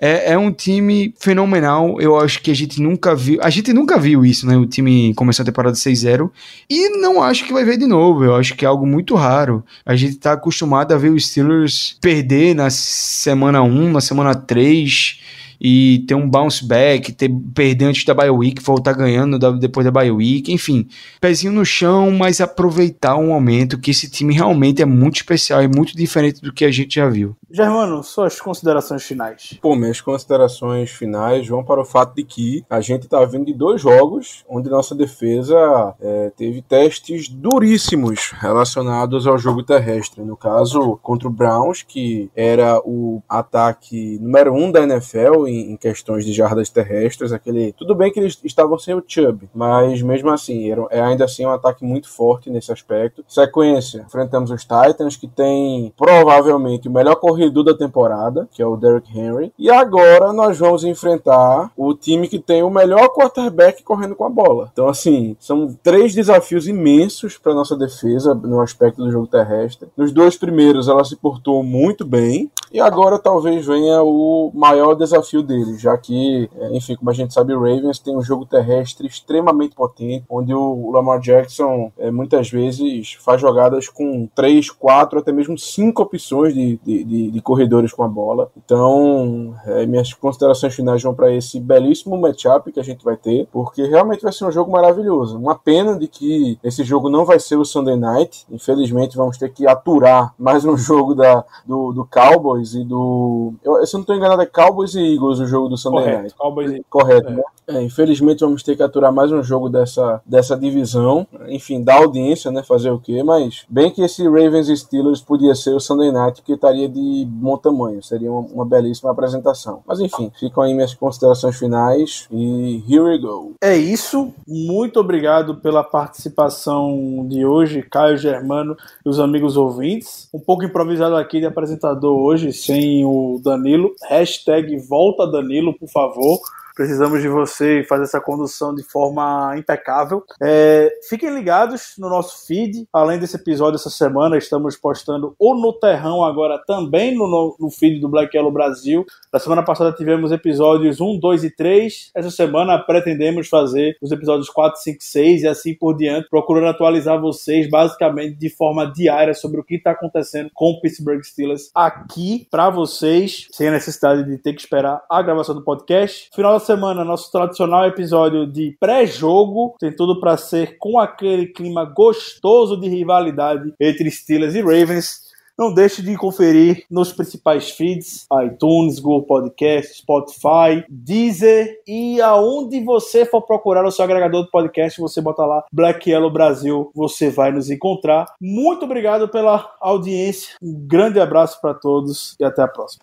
é, é um time fenomenal. Eu acho que a gente nunca viu. A gente nunca viu isso, né? O time começou a temporada 6-0. E não acho que vai ver de novo. Eu acho que é algo muito raro. A gente tá acostumado a ver os Steelers perder na semana 1, na semana 3 e ter um bounce back, ter perder antes da bye week, voltar ganhando depois da bye week, enfim, pezinho no chão, mas aproveitar um momento que esse time realmente é muito especial e muito diferente do que a gente já viu. Germano, suas considerações finais. Pô, minhas considerações finais vão para o fato de que a gente está vindo de dois jogos onde nossa defesa é, teve testes duríssimos relacionados ao jogo terrestre. No caso, contra o Browns, que era o ataque número um da NFL em, em, questões de jardas terrestres. Aquele, tudo bem que eles estavam sem o Chubb, mas mesmo assim, era, é ainda assim um ataque muito forte nesse aspecto. Sequência, enfrentamos os Titans, que tem provavelmente o melhor corredor da temporada, que é o Derrick Henry. E agora nós vamos enfrentar o time que tem o melhor quarterback correndo com a bola. Então, assim, são três desafios imensos para nossa defesa no aspecto do jogo terrestre. Nos dois primeiros, ela se portou muito bem. E agora talvez venha o maior desafio dele, já que, é, enfim, como a gente sabe, o Ravens tem um jogo terrestre extremamente potente, onde o Lamar Jackson é, muitas vezes faz jogadas com três, quatro, até mesmo cinco opções de, de, de, de corredores com a bola. Então, é, minhas considerações finais vão para esse belíssimo matchup que a gente vai ter, porque realmente vai ser um jogo maravilhoso. Uma pena de que esse jogo não vai ser o Sunday Night. Infelizmente, vamos ter que aturar mais um jogo da, do, do Cowboys e do. Eu, se eu não estou enganado, é Cowboys e Eagles o jogo do Sunday Correto, Night. Cowboys e... Correto, é. né? É, infelizmente vamos ter que aturar mais um jogo dessa, dessa divisão. Enfim, da audiência, né? Fazer o quê? Mas bem que esse Ravens Steelers podia ser o Sunday Night, que estaria de bom tamanho. Seria uma, uma belíssima apresentação. Mas enfim, ficam aí minhas considerações finais e here we go. É isso. Muito obrigado pela participação de hoje, Caio Germano e os amigos ouvintes. Um pouco improvisado aqui de apresentador hoje, sem o Danilo. Hashtag volta Danilo, por favor. Precisamos de você fazer essa condução de forma impecável. É, fiquem ligados no nosso feed. Além desse episódio essa semana, estamos postando o No Terrão agora também no, no, feed do Black Yellow Brasil. Na semana passada tivemos episódios 1, 2 e 3. Essa semana pretendemos fazer os episódios 4, 5, 6 e assim por diante, procurando atualizar vocês basicamente de forma diária sobre o que está acontecendo com o Pittsburgh Steelers aqui para vocês, sem a necessidade de ter que esperar a gravação do podcast. Final da semana, nosso tradicional episódio de pré-jogo. Tem tudo para ser com aquele clima gostoso de rivalidade entre Steelers e Ravens. Não deixe de conferir nos principais feeds, iTunes, Google Podcast, Spotify, Deezer e aonde você for procurar o seu agregador de podcast, você bota lá Black Yellow Brasil, você vai nos encontrar. Muito obrigado pela audiência, um grande abraço para todos e até a próxima.